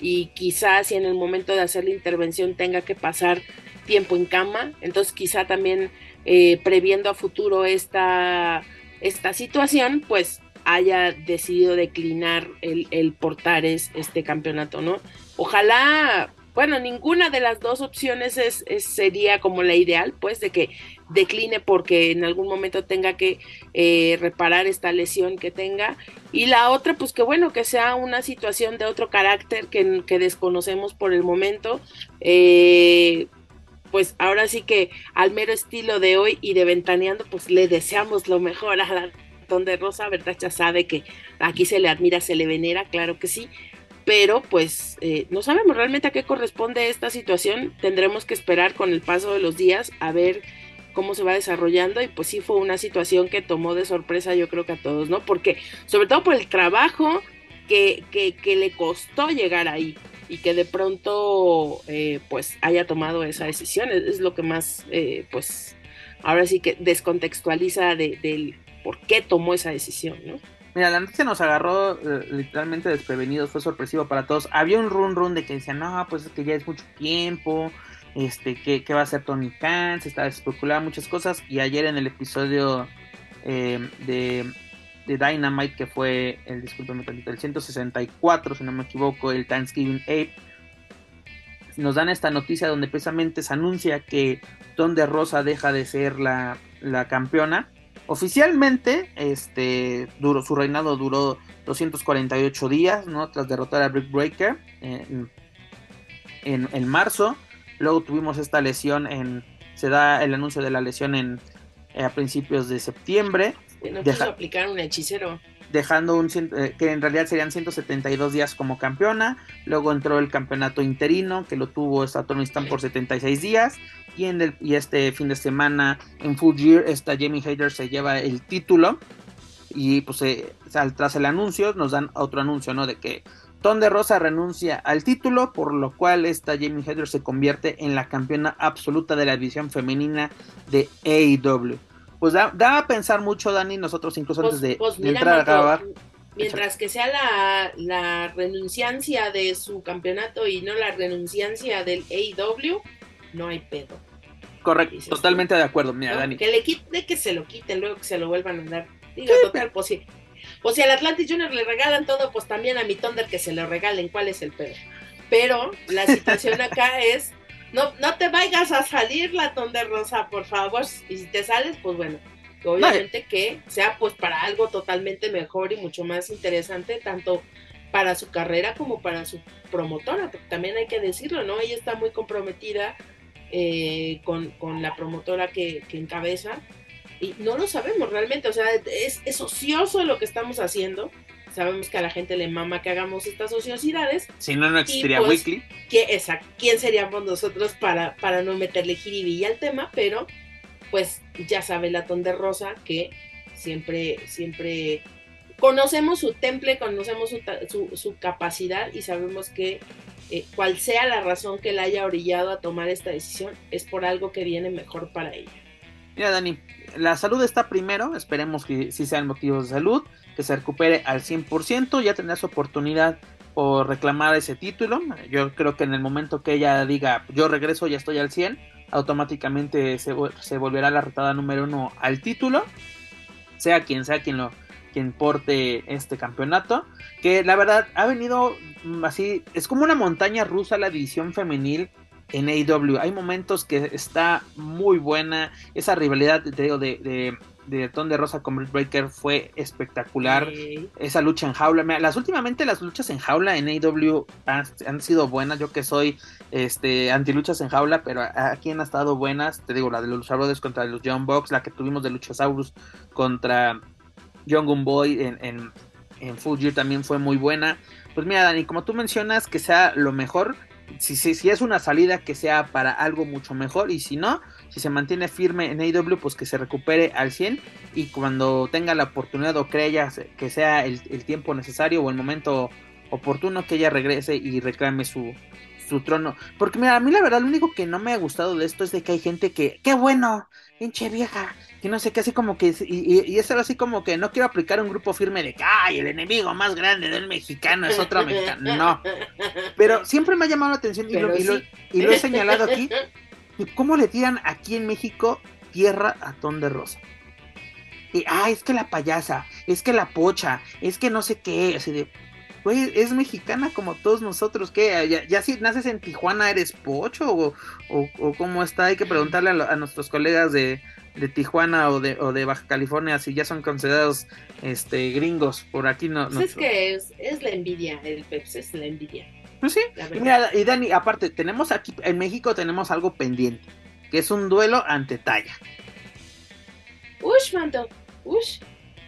y quizá si en el momento de hacer la intervención tenga que pasar tiempo en cama, entonces quizá también eh, previendo a futuro esta, esta situación, pues haya decidido declinar el, el portar este campeonato, ¿no? Ojalá, bueno, ninguna de las dos opciones es, sería como la ideal, pues, de que decline porque en algún momento tenga que eh, reparar esta lesión que tenga. Y la otra, pues que bueno, que sea una situación de otro carácter que, que desconocemos por el momento. Eh, pues ahora sí que al mero estilo de hoy y de Ventaneando, pues le deseamos lo mejor a la donde Rosa, ¿verdad? Ya sabe que aquí se le admira, se le venera, claro que sí, pero pues eh, no sabemos realmente a qué corresponde esta situación, tendremos que esperar con el paso de los días a ver cómo se va desarrollando y pues sí fue una situación que tomó de sorpresa yo creo que a todos, ¿no? Porque sobre todo por el trabajo que, que, le costó llegar ahí y que de pronto eh, pues haya tomado esa decisión, es, lo que más eh, pues ahora sí que descontextualiza de, del por qué tomó esa decisión, ¿no? Mira, la noticia nos agarró eh, literalmente desprevenidos, fue sorpresivo para todos. Había un run run de que decían, no, pues es que ya es mucho tiempo, este, ¿qué, va a hacer Tony Khan? Se estaba especulando muchas cosas. Y ayer en el episodio eh, de, de, Dynamite, que fue el, discúlpeme el 164, si no me equivoco, el Thanksgiving Ape, nos dan esta noticia donde precisamente se anuncia que Don de Rosa deja de ser la, la campeona Oficialmente, este, duró, su reinado duró 248 días, ¿no? Tras derrotar a Brick Breaker en, en, marzo. Luego tuvimos esta lesión en, se da el anuncio de la lesión en a principios de septiembre. No quiso aplicar un hechicero. Dejando un, eh, que en realidad serían 172 días como campeona. Luego entró el campeonato interino, que lo tuvo esta Tony por 76 días. Y, en el, y este fin de semana en Full Gear, esta Jamie Hayter se lleva el título. Y pues eh, tras el anuncio nos dan otro anuncio, ¿no? De que Ton de Rosa renuncia al título, por lo cual esta Jamie Hayter se convierte en la campeona absoluta de la división femenina de AEW. Pues da, a pensar mucho, Dani, nosotros incluso pues, antes de, pues entrar a grabar. Mientras que sea la, la renunciancia de su campeonato y no la renunciancia del AEW, no hay pedo. Correcto, totalmente de acuerdo, mira, Dani. Que le quite, que se lo quiten, luego que se lo vuelvan a dar. Digo, total, pues sí. Pues si al Atlantic Junior le regalan todo, pues también a mi Thunder que se lo regalen, ¿cuál es el pedo? Pero la situación acá es, no, no te vayas a salir la Thunder Rosa, por favor, y si te sales, pues bueno, obviamente que sea pues para algo totalmente mejor y mucho más interesante, tanto para su carrera como para su promotora, porque también hay que decirlo, ¿no? Ella está muy comprometida eh, con, la promotora que, encabeza y no lo sabemos realmente, o sea, es, ocioso lo que estamos haciendo. Sabemos que a la gente le mama que hagamos estas ociosidades. Si no, no existiría pues, Weekly. ¿Quién seríamos nosotros para, para no meterle jiribilla al tema? Pero, pues, ya sabe Latón de Rosa que siempre, siempre conocemos su temple, conocemos su, su capacidad y sabemos que eh, cual sea la razón que la haya orillado a tomar esta decisión, es por algo que viene mejor para ella. Mira, Dani, la salud está primero, esperemos que sí sean motivos de salud, que se recupere al 100%, ya tendrá su oportunidad por reclamar ese título. Yo creo que en el momento que ella diga, yo regreso, ya estoy al 100, automáticamente se, se volverá la retada número uno al título, sea quien sea quien lo quien porte este campeonato, que la verdad ha venido mm, así, es como una montaña rusa la división femenil en AEW. Hay momentos que está muy buena, esa rivalidad de, de, de Ton de Rosa con Britt Breaker fue espectacular. Esa lucha en jaula. las últimamente las luchas en jaula en AEW han, sido buenas. Yo que soy este anti luchas en jaula, pero aquí han estado buenas. Te digo, la de los Brothers contra los Young Bucks, la que tuvimos de Luchasaurus contra Young Boy en, en, en Full Gear también fue muy buena. Pues mira, Dani, como tú mencionas, que sea lo mejor. Si, si, si, es una salida que sea para algo mucho mejor y si no, si se mantiene firme en AEW, pues que se recupere al 100 y cuando tenga la oportunidad o crea que sea el, el tiempo necesario o el momento oportuno que ella regrese y reclame su, su trono. Porque mira, a mí la verdad lo único que no me ha gustado de esto es de que hay gente que, qué bueno, pinche vieja, que no sé qué, así como que, y, y, es así como que no quiero aplicar un grupo firme de que, ay, el enemigo más grande del mexicano es otro mexicano, no. Pero siempre me ha llamado la atención y, lo, y, lo, he señalado aquí, cómo le tiran aquí en México tierra a Ton de Rosa. Y, ah, es que la payasa, es que la pocha, es que no sé qué, así de, güey, es mexicana como todos nosotros, ¿qué? ¿Ya, si naces en Tijuana eres pocho o, o, cómo está? Hay que preguntarle a, nuestros colegas de, Tijuana o de, o de Baja California si ya son considerados este gringos, por aquí no. Pues es que es, la envidia, el Peps es la envidia. Pues sí, y, mira, y Dani, aparte, tenemos aquí, en México tenemos algo pendiente, que es un duelo ante Talla. Ush, manto, ush.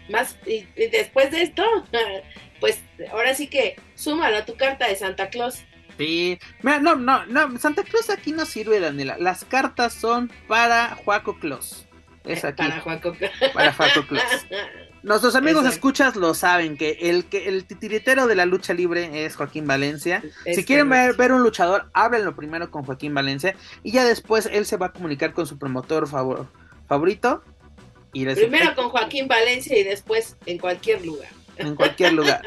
Más, y después de esto, pues ahora sí que súmalo a tu carta de Santa Claus. Sí, mira, no, no, no, Santa Cruz aquí no sirve, Daniela. Las cartas son para Juaco Claus. Es aquí. Para Juaco Claus. Para Juaco Claus. Nuestros amigos Exacto. escuchas lo saben, que el que el titiritero de la lucha libre es Joaquín Valencia. Es si quieren ver, un luchador, háblenlo primero con Joaquín Valencia y ya después él se va a comunicar con su promotor favor- favorito y les Primero con Joaquín Valencia y después en cualquier lugar. en cualquier lugar.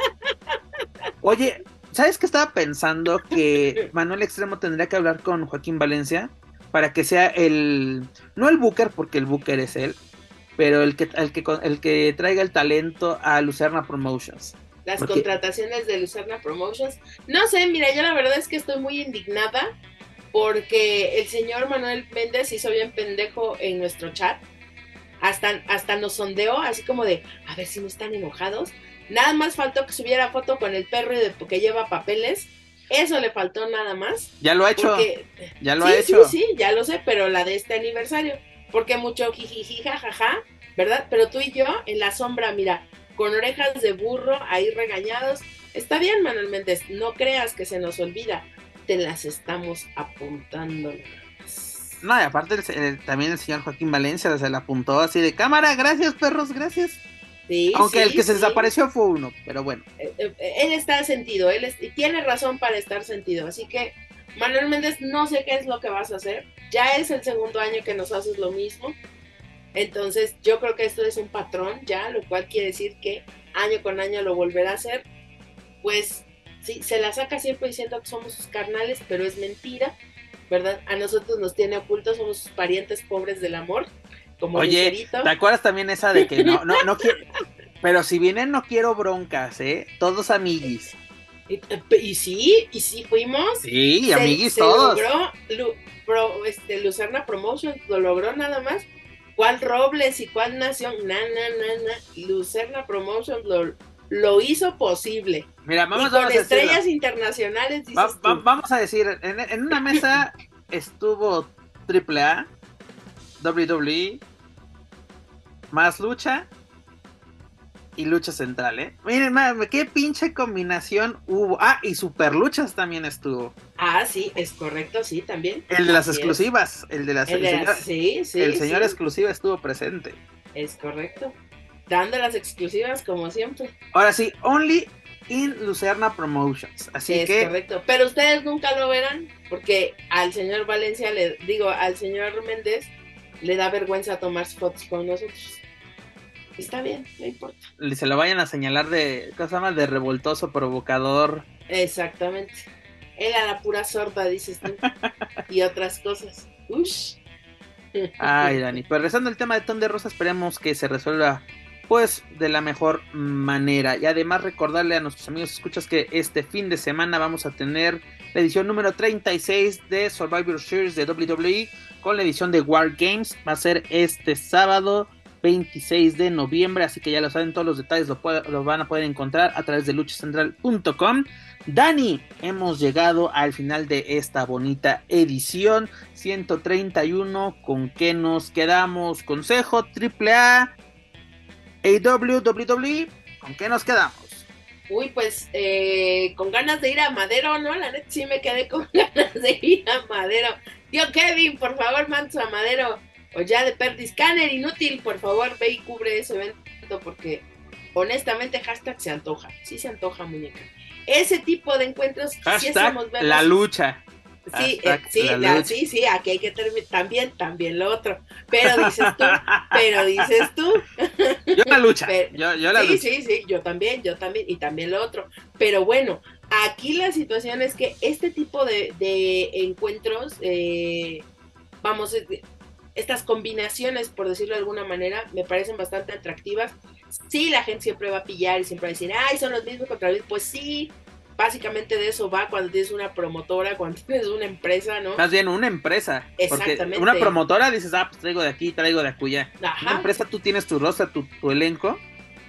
Oye, ¿sabes qué estaba pensando? Que Manuel Extremo tendría que hablar con Joaquín Valencia para que sea el no el booker porque el booker es él, pero el que el que el que traiga el talento a Lucerna Promotions. Las Porque- contrataciones de Lucerna Promotions. No sé, mira, yo la verdad es que estoy muy indignada porque el señor Manuel Méndez hizo bien pendejo en nuestro chat. Hasta, hasta nos sondeó, así como de, a ver si no están enojados. Nada más faltó que subiera foto con el perro y de, que lleva papeles. Eso le faltó nada más. Ya lo ha hecho, Porque, ya lo sí, ha hecho. Sí, sí, ya lo sé, pero la de este aniversario. Porque mucho jijiji, jajaja, ¿verdad? Pero tú y yo en la sombra, mira, con orejas de burro, ahí regañados. Está bien, Manuel Méndez, no creas que se nos olvida. Te las estamos apuntando. No, y aparte el- el- también el señor Joaquín Valencia se la apuntó así de cámara, gracias perros, gracias. Sí, Aunque sí, el que se desapareció fue uno, pero bueno. Eh, eh, Él está sentido, él es- y tiene razón para estar sentido. Así que, Manuel Méndez, no sé qué es lo que vas a hacer. Ya es el segundo año que nos haces lo mismo. Entonces, yo creo que esto es un patrón ya, lo cual quiere decir que año con año lo volverá a hacer. Pues sí, se la saca siempre diciendo que somos sus carnales, pero es mentira, ¿verdad? A nosotros nos tiene ocultos, somos sus parientes pobres del amor, como Oye. ¿te acuerdas también esa de que no, no, no quiero. Pero si vienen, no quiero broncas, ¿eh? Todos amiguis. Y, y sí, y sí fuimos. Sí, Se- amiguis se todos. logró, Lu- pro- este, Lucerna Promotions lo logró nada más. ¿Cuál Robles y cuál Nación? Na, na, na, na. Lucerna Promotions lo, lo hizo posible. Mira, y vamos, con vamos a decirlo. estrellas internacionales, dices Va- va- tú. vamos a decir, en, en una mesa estuvo AAA, WWE, más lucha y lucha central, ¿eh? Miren, ma- qué pinche combinación hubo. Ah, y super luchas también estuvo. Ah, sí, es correcto, sí, también. El de las Así es. exclusivas, el de las El de el señor, sí, sí. el señor sí, exclusiva estuvo presente. Es correcto. Dando las exclusivas como siempre. Ahora sí, only in Lucerna Promotions. Así es que correcto. Pero ustedes nunca lo verán porque al señor Valencia, le digo, al señor Méndez le da vergüenza tomar fotos con nosotros. Está bien, no importa. se lo vayan a señalar de, ¿cómo se llama? De revoltoso, provocador. Exactamente. Él a la pura sorda, dices tú. y otras cosas. Ush. Ay, Dani. Pero regresando al tema de Ton de Rosa, esperemos que se resuelva pues de la mejor manera. Y además recordarle a nuestros amigos escuchas que este fin de semana vamos a tener la edición número 36 de Survivor Series de WWE con la edición de War Games. Va a ser este sábado 26 de noviembre, así que ya lo saben, todos los detalles lo, lo van a poder encontrar a través de luchacentral.com. Dani, hemos llegado al final de esta bonita edición 131. ¿Con qué nos quedamos? Consejo AAA, AW, WWE, ¿con qué nos quedamos? Uy, pues eh, con ganas de ir a Madero, ¿no? La neta sí me quedé con ganas de ir a Madero. Tío Kevin, por favor, mandas a Madero. O ya de Perdis Scanner, inútil, por favor, ve y cubre ese evento porque honestamente hashtag se antoja. Sí se antoja, muñeca. Ese tipo de encuentros Hashtag verlos. la lucha. Sí, eh, sí, la la- lucha. sí, sí, aquí hay que terminar. También, también lo otro. Pero dices tú, pero dices tú. Yo la lucha. Pero- yo, yo la sí, lucha. sí, sí, yo también, yo también, y también lo otro. Pero bueno, aquí la situación es que este tipo de, de encuentros, eh, vamos, eh, estas combinaciones, por decirlo de alguna manera, me parecen bastante atractivas. Sí, la gente siempre va a pillar y siempre va a decir, ay, son los mismos contra mí. Pues sí, básicamente de eso va cuando tienes una promotora, cuando tienes una empresa, ¿no? Más bien una empresa. Porque Exactamente. una promotora dices, ah, pues traigo de aquí, traigo de acullá. Una empresa tú tienes tu roster, tu, tu elenco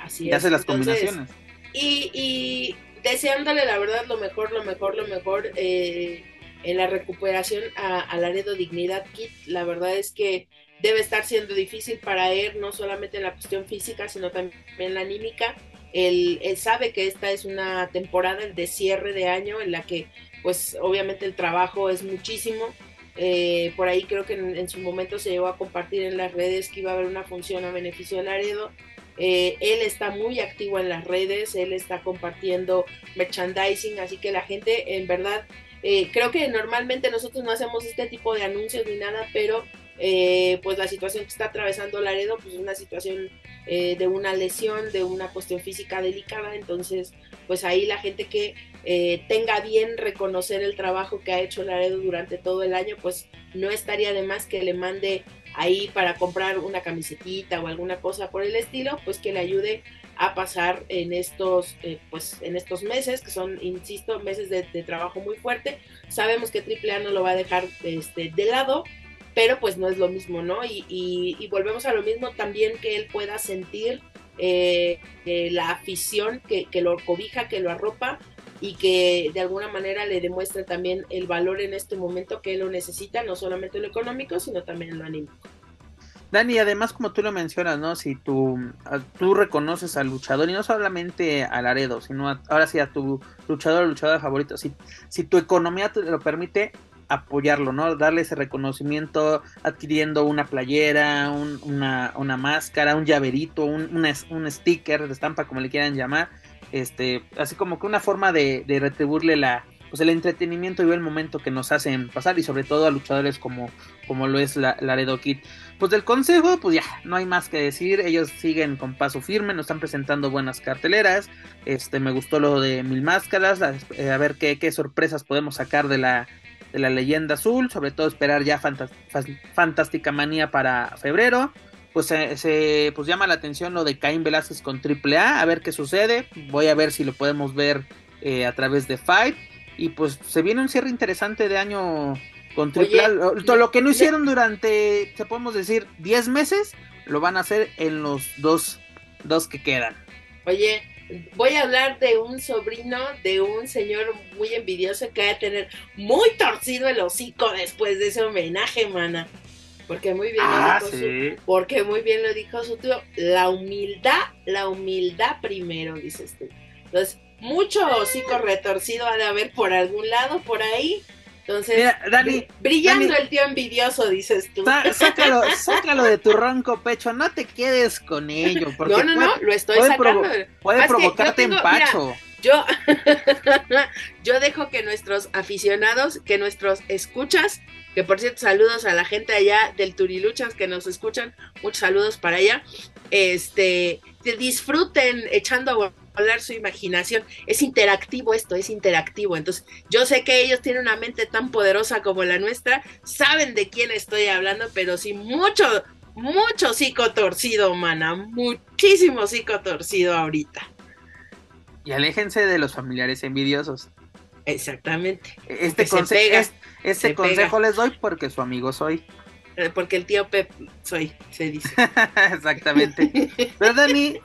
así y es. haces las Entonces, combinaciones. Y, y deseándole la verdad lo mejor, lo mejor, lo mejor eh, en la recuperación a, a Laredo Dignidad Kit. La verdad es que debe estar siendo difícil para él, no solamente en la cuestión física, sino también en la anímica. Él, él sabe que esta es una temporada de cierre de año en la que pues obviamente el trabajo es muchísimo. Eh, por ahí creo que en, su momento se llegó a compartir en las redes que iba a haber una función a beneficio de Laredo. Eh, él está muy activo en las redes, él está compartiendo merchandising, así que la gente en verdad, eh, creo que normalmente nosotros no hacemos este tipo de anuncios ni nada, pero pues la situación que está atravesando Laredo pues es una situación de una lesión, de una cuestión física delicada, entonces pues ahí la gente que eh, tenga bien reconocer el trabajo que ha hecho Laredo durante todo el año, pues no estaría de más que le mande ahí para comprar una camisetita o alguna cosa por el estilo, pues que le ayude a pasar en estos, eh, pues en estos meses, que son, insisto, meses de, trabajo muy fuerte. Sabemos que AAA no lo va a dejar este, de lado, pero pues no es lo mismo, ¿no? Y, y volvemos a lo mismo también que él pueda sentir eh, la afición que, que, lo cobija, que lo arropa y que de alguna manera le demuestra también el valor en este momento que él lo necesita, no solamente lo económico, sino también lo anímico. Dani, además como tú lo mencionas, ¿no? Si tú, tú reconoces al luchador y no solamente al Laredo, sino ahora sí a tu luchador o luchadora favorito, si, si tu economía te lo permite, apoyarlo, ¿no? Darle ese reconocimiento adquiriendo una playera, una, una, máscara, un llaverito, un, un sticker de estampa, como le quieran llamar, este, así como que una forma de, de retribuirle la, pues el entretenimiento y el momento que nos hacen pasar y sobre todo a luchadores como, como lo es la, Laredo Kid. Pues del consejo, pues ya, no hay más que decir, ellos siguen con paso firme, nos están presentando buenas carteleras, este, me gustó lo de Mil Máscaras, a, eh, ver qué, qué, sorpresas podemos sacar de la, de la leyenda azul, sobre todo esperar ya Fantástica Manía para febrero. Pues se, pues llama la atención lo de Caín Velázquez con AAA, a ver qué sucede, voy a ver si lo podemos ver eh, a través de Fight y pues se viene un cierre interesante de año con AAA, todo lo que no hicieron durante, se podemos decir, 10 meses, lo van a hacer en los dos, dos que quedan. Oye, voy a hablar de un sobrino de un señor muy envidioso que va a tener muy torcido el hocico después de ese homenaje, mana porque muy bien lo ah, dijo su, porque muy bien lo dijo su tío, la humildad, la humildad primero, dices tú. Entonces, mucho hocico retorcido ha de haber por algún lado, por ahí. Entonces, brillando el tío envidioso, dices tú. sácalo, sácalo de tu ronco pecho, no te quedes con ello. Porque no, no, no, lo estoy sacando. puede provocarte empacho. yo, yo dejo que nuestros aficionados, que nuestros escuchas, que por cierto, saludos a la gente allá del Turiluchas que nos escuchan. Muchos saludos para allá. Este, disfruten echando a volar su imaginación. Es interactivo esto, es interactivo. Entonces, yo sé que ellos tienen una mente tan poderosa como la nuestra, saben de quién estoy hablando, pero sí mucho, mucho psico torcido, mana. Muchísimo psico torcido ahorita. Y aléjense de los familiares envidiosos. Exactamente. Este, consejo, este consejo les doy porque su amigo soy. Eh, porque el tío Pep soy, se dice. Exactamente. Pero Dani,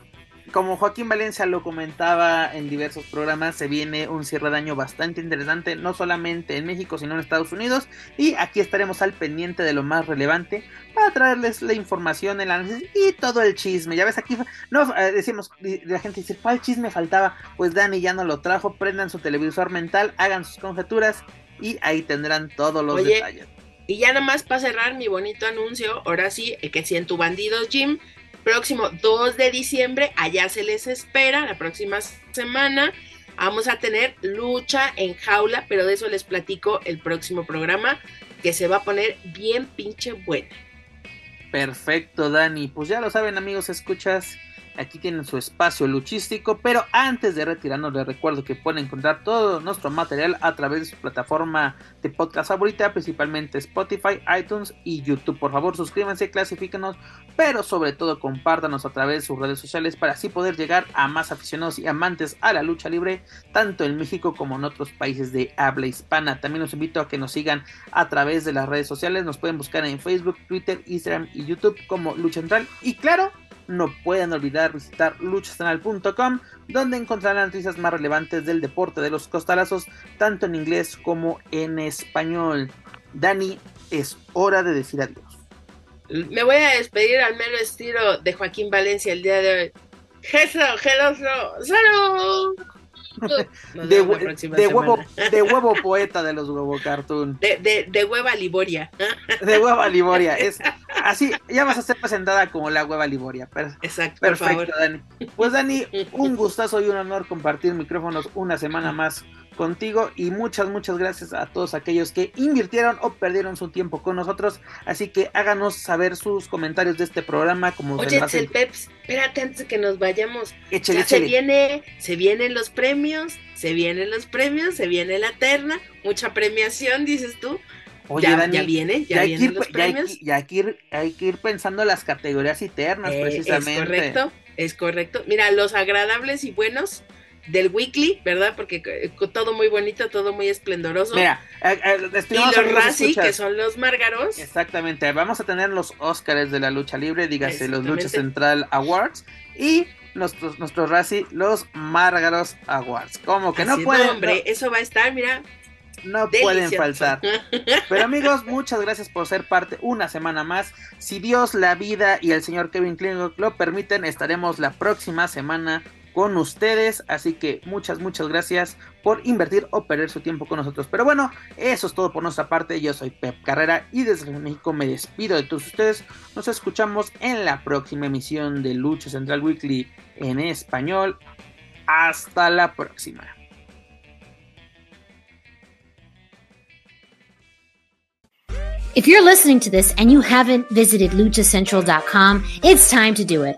como Joaquín Valencia lo comentaba en diversos programas, se viene un cierre de año bastante interesante, no solamente en México, sino en Estados Unidos. Y aquí estaremos al pendiente de lo más relevante para traerles la información, el análisis y todo el chisme. Ya ves, aquí no eh, decimos, la gente dice, ¿cuál chisme faltaba? Pues Dani ya no lo trajo, prendan su televisor mental, hagan sus conjeturas y ahí tendrán todos los detalles. Y ya nada más para cerrar mi bonito anuncio, ahora sí, que si en tu bandidos Jim, próximo 2 de diciembre, allá se les espera, la próxima semana, vamos a tener lucha en jaula, pero de eso les platico el próximo programa, que se va a poner bien pinche bueno. Perfecto, Dani. Pues ya lo saben, amigos, escuchas. Aquí tienen su espacio luchístico, pero antes de retirarnos les recuerdo que pueden encontrar todo nuestro material a través de su plataforma de podcast favorita, principalmente Spotify, iTunes y YouTube. Por favor, suscríbanse, clasifíquenos, pero sobre todo compártanos a través de sus redes sociales para así poder llegar a más aficionados y amantes a la lucha libre, tanto en México como en otros países de habla hispana. También los invito a que nos sigan a través de las redes sociales, nos pueden buscar en Facebook, Twitter, Instagram y YouTube como Lucha Central y claro, no pueden olvidar visitar luchasanal.com donde encontrarán noticias más relevantes del deporte de los costalazos, tanto en inglés como en español. Dani, es hora de decir adiós. Me voy a despedir al mero estilo de Joaquín Valencia el día de hoy. Hello, hello, hello, de, huevo, de huevo poeta de los huevo cartoon. De, de, de hueva Liboria. De hueva Liboria. Es así, ya vas a ser presentada como la hueva Liboria. Exacto. Perfecto, Dani. Pues Dani, un gustazo y un honor compartir micrófonos una semana más contigo y muchas, muchas gracias a todos aquellos que invirtieron o perdieron su tiempo con nosotros. Así que háganos saber sus comentarios de este programa. Como Oye, el Peps, espérate antes de que nos vayamos. Se viene, se vienen los premios, se vienen los premios, se viene la terna, mucha premiación, dices tú. Oye, ya, ya viene, ya, vienen los premios. Ya hay, que ir, hay que ir pensando las categorías internas, eh, precisamente. Es correcto, es correcto. Mira, los agradables y buenos del weekly, ¿verdad? Porque eh, todo muy bonito, todo muy esplendoroso. Mira, eh, eh, y los Razzie, que son los márgaros. Exactamente, vamos a tener los Oscars de la lucha libre, dígase los Lucha Central Awards y nuestros, nuestros Razzie, los Márgaros Awards. Como que no pueden. hombre, eso va a estar, mira. No pueden faltar. Pero amigos, muchas gracias por ser parte una semana más. Si Dios, la vida y el señor Kevin Klingon lo permiten, estaremos la próxima semana con ustedes. Así que muchas, muchas gracias por invertir o perder su tiempo con nosotros. Pero bueno, eso es todo por nuestra parte. Yo soy Pep Carrera y desde México me despido de todos ustedes. Nos escuchamos en la próxima emisión de Lucha Central Weekly en español. Hasta la próxima. If you're listening to this and you haven't visited luchacentral.com, it's time to do it.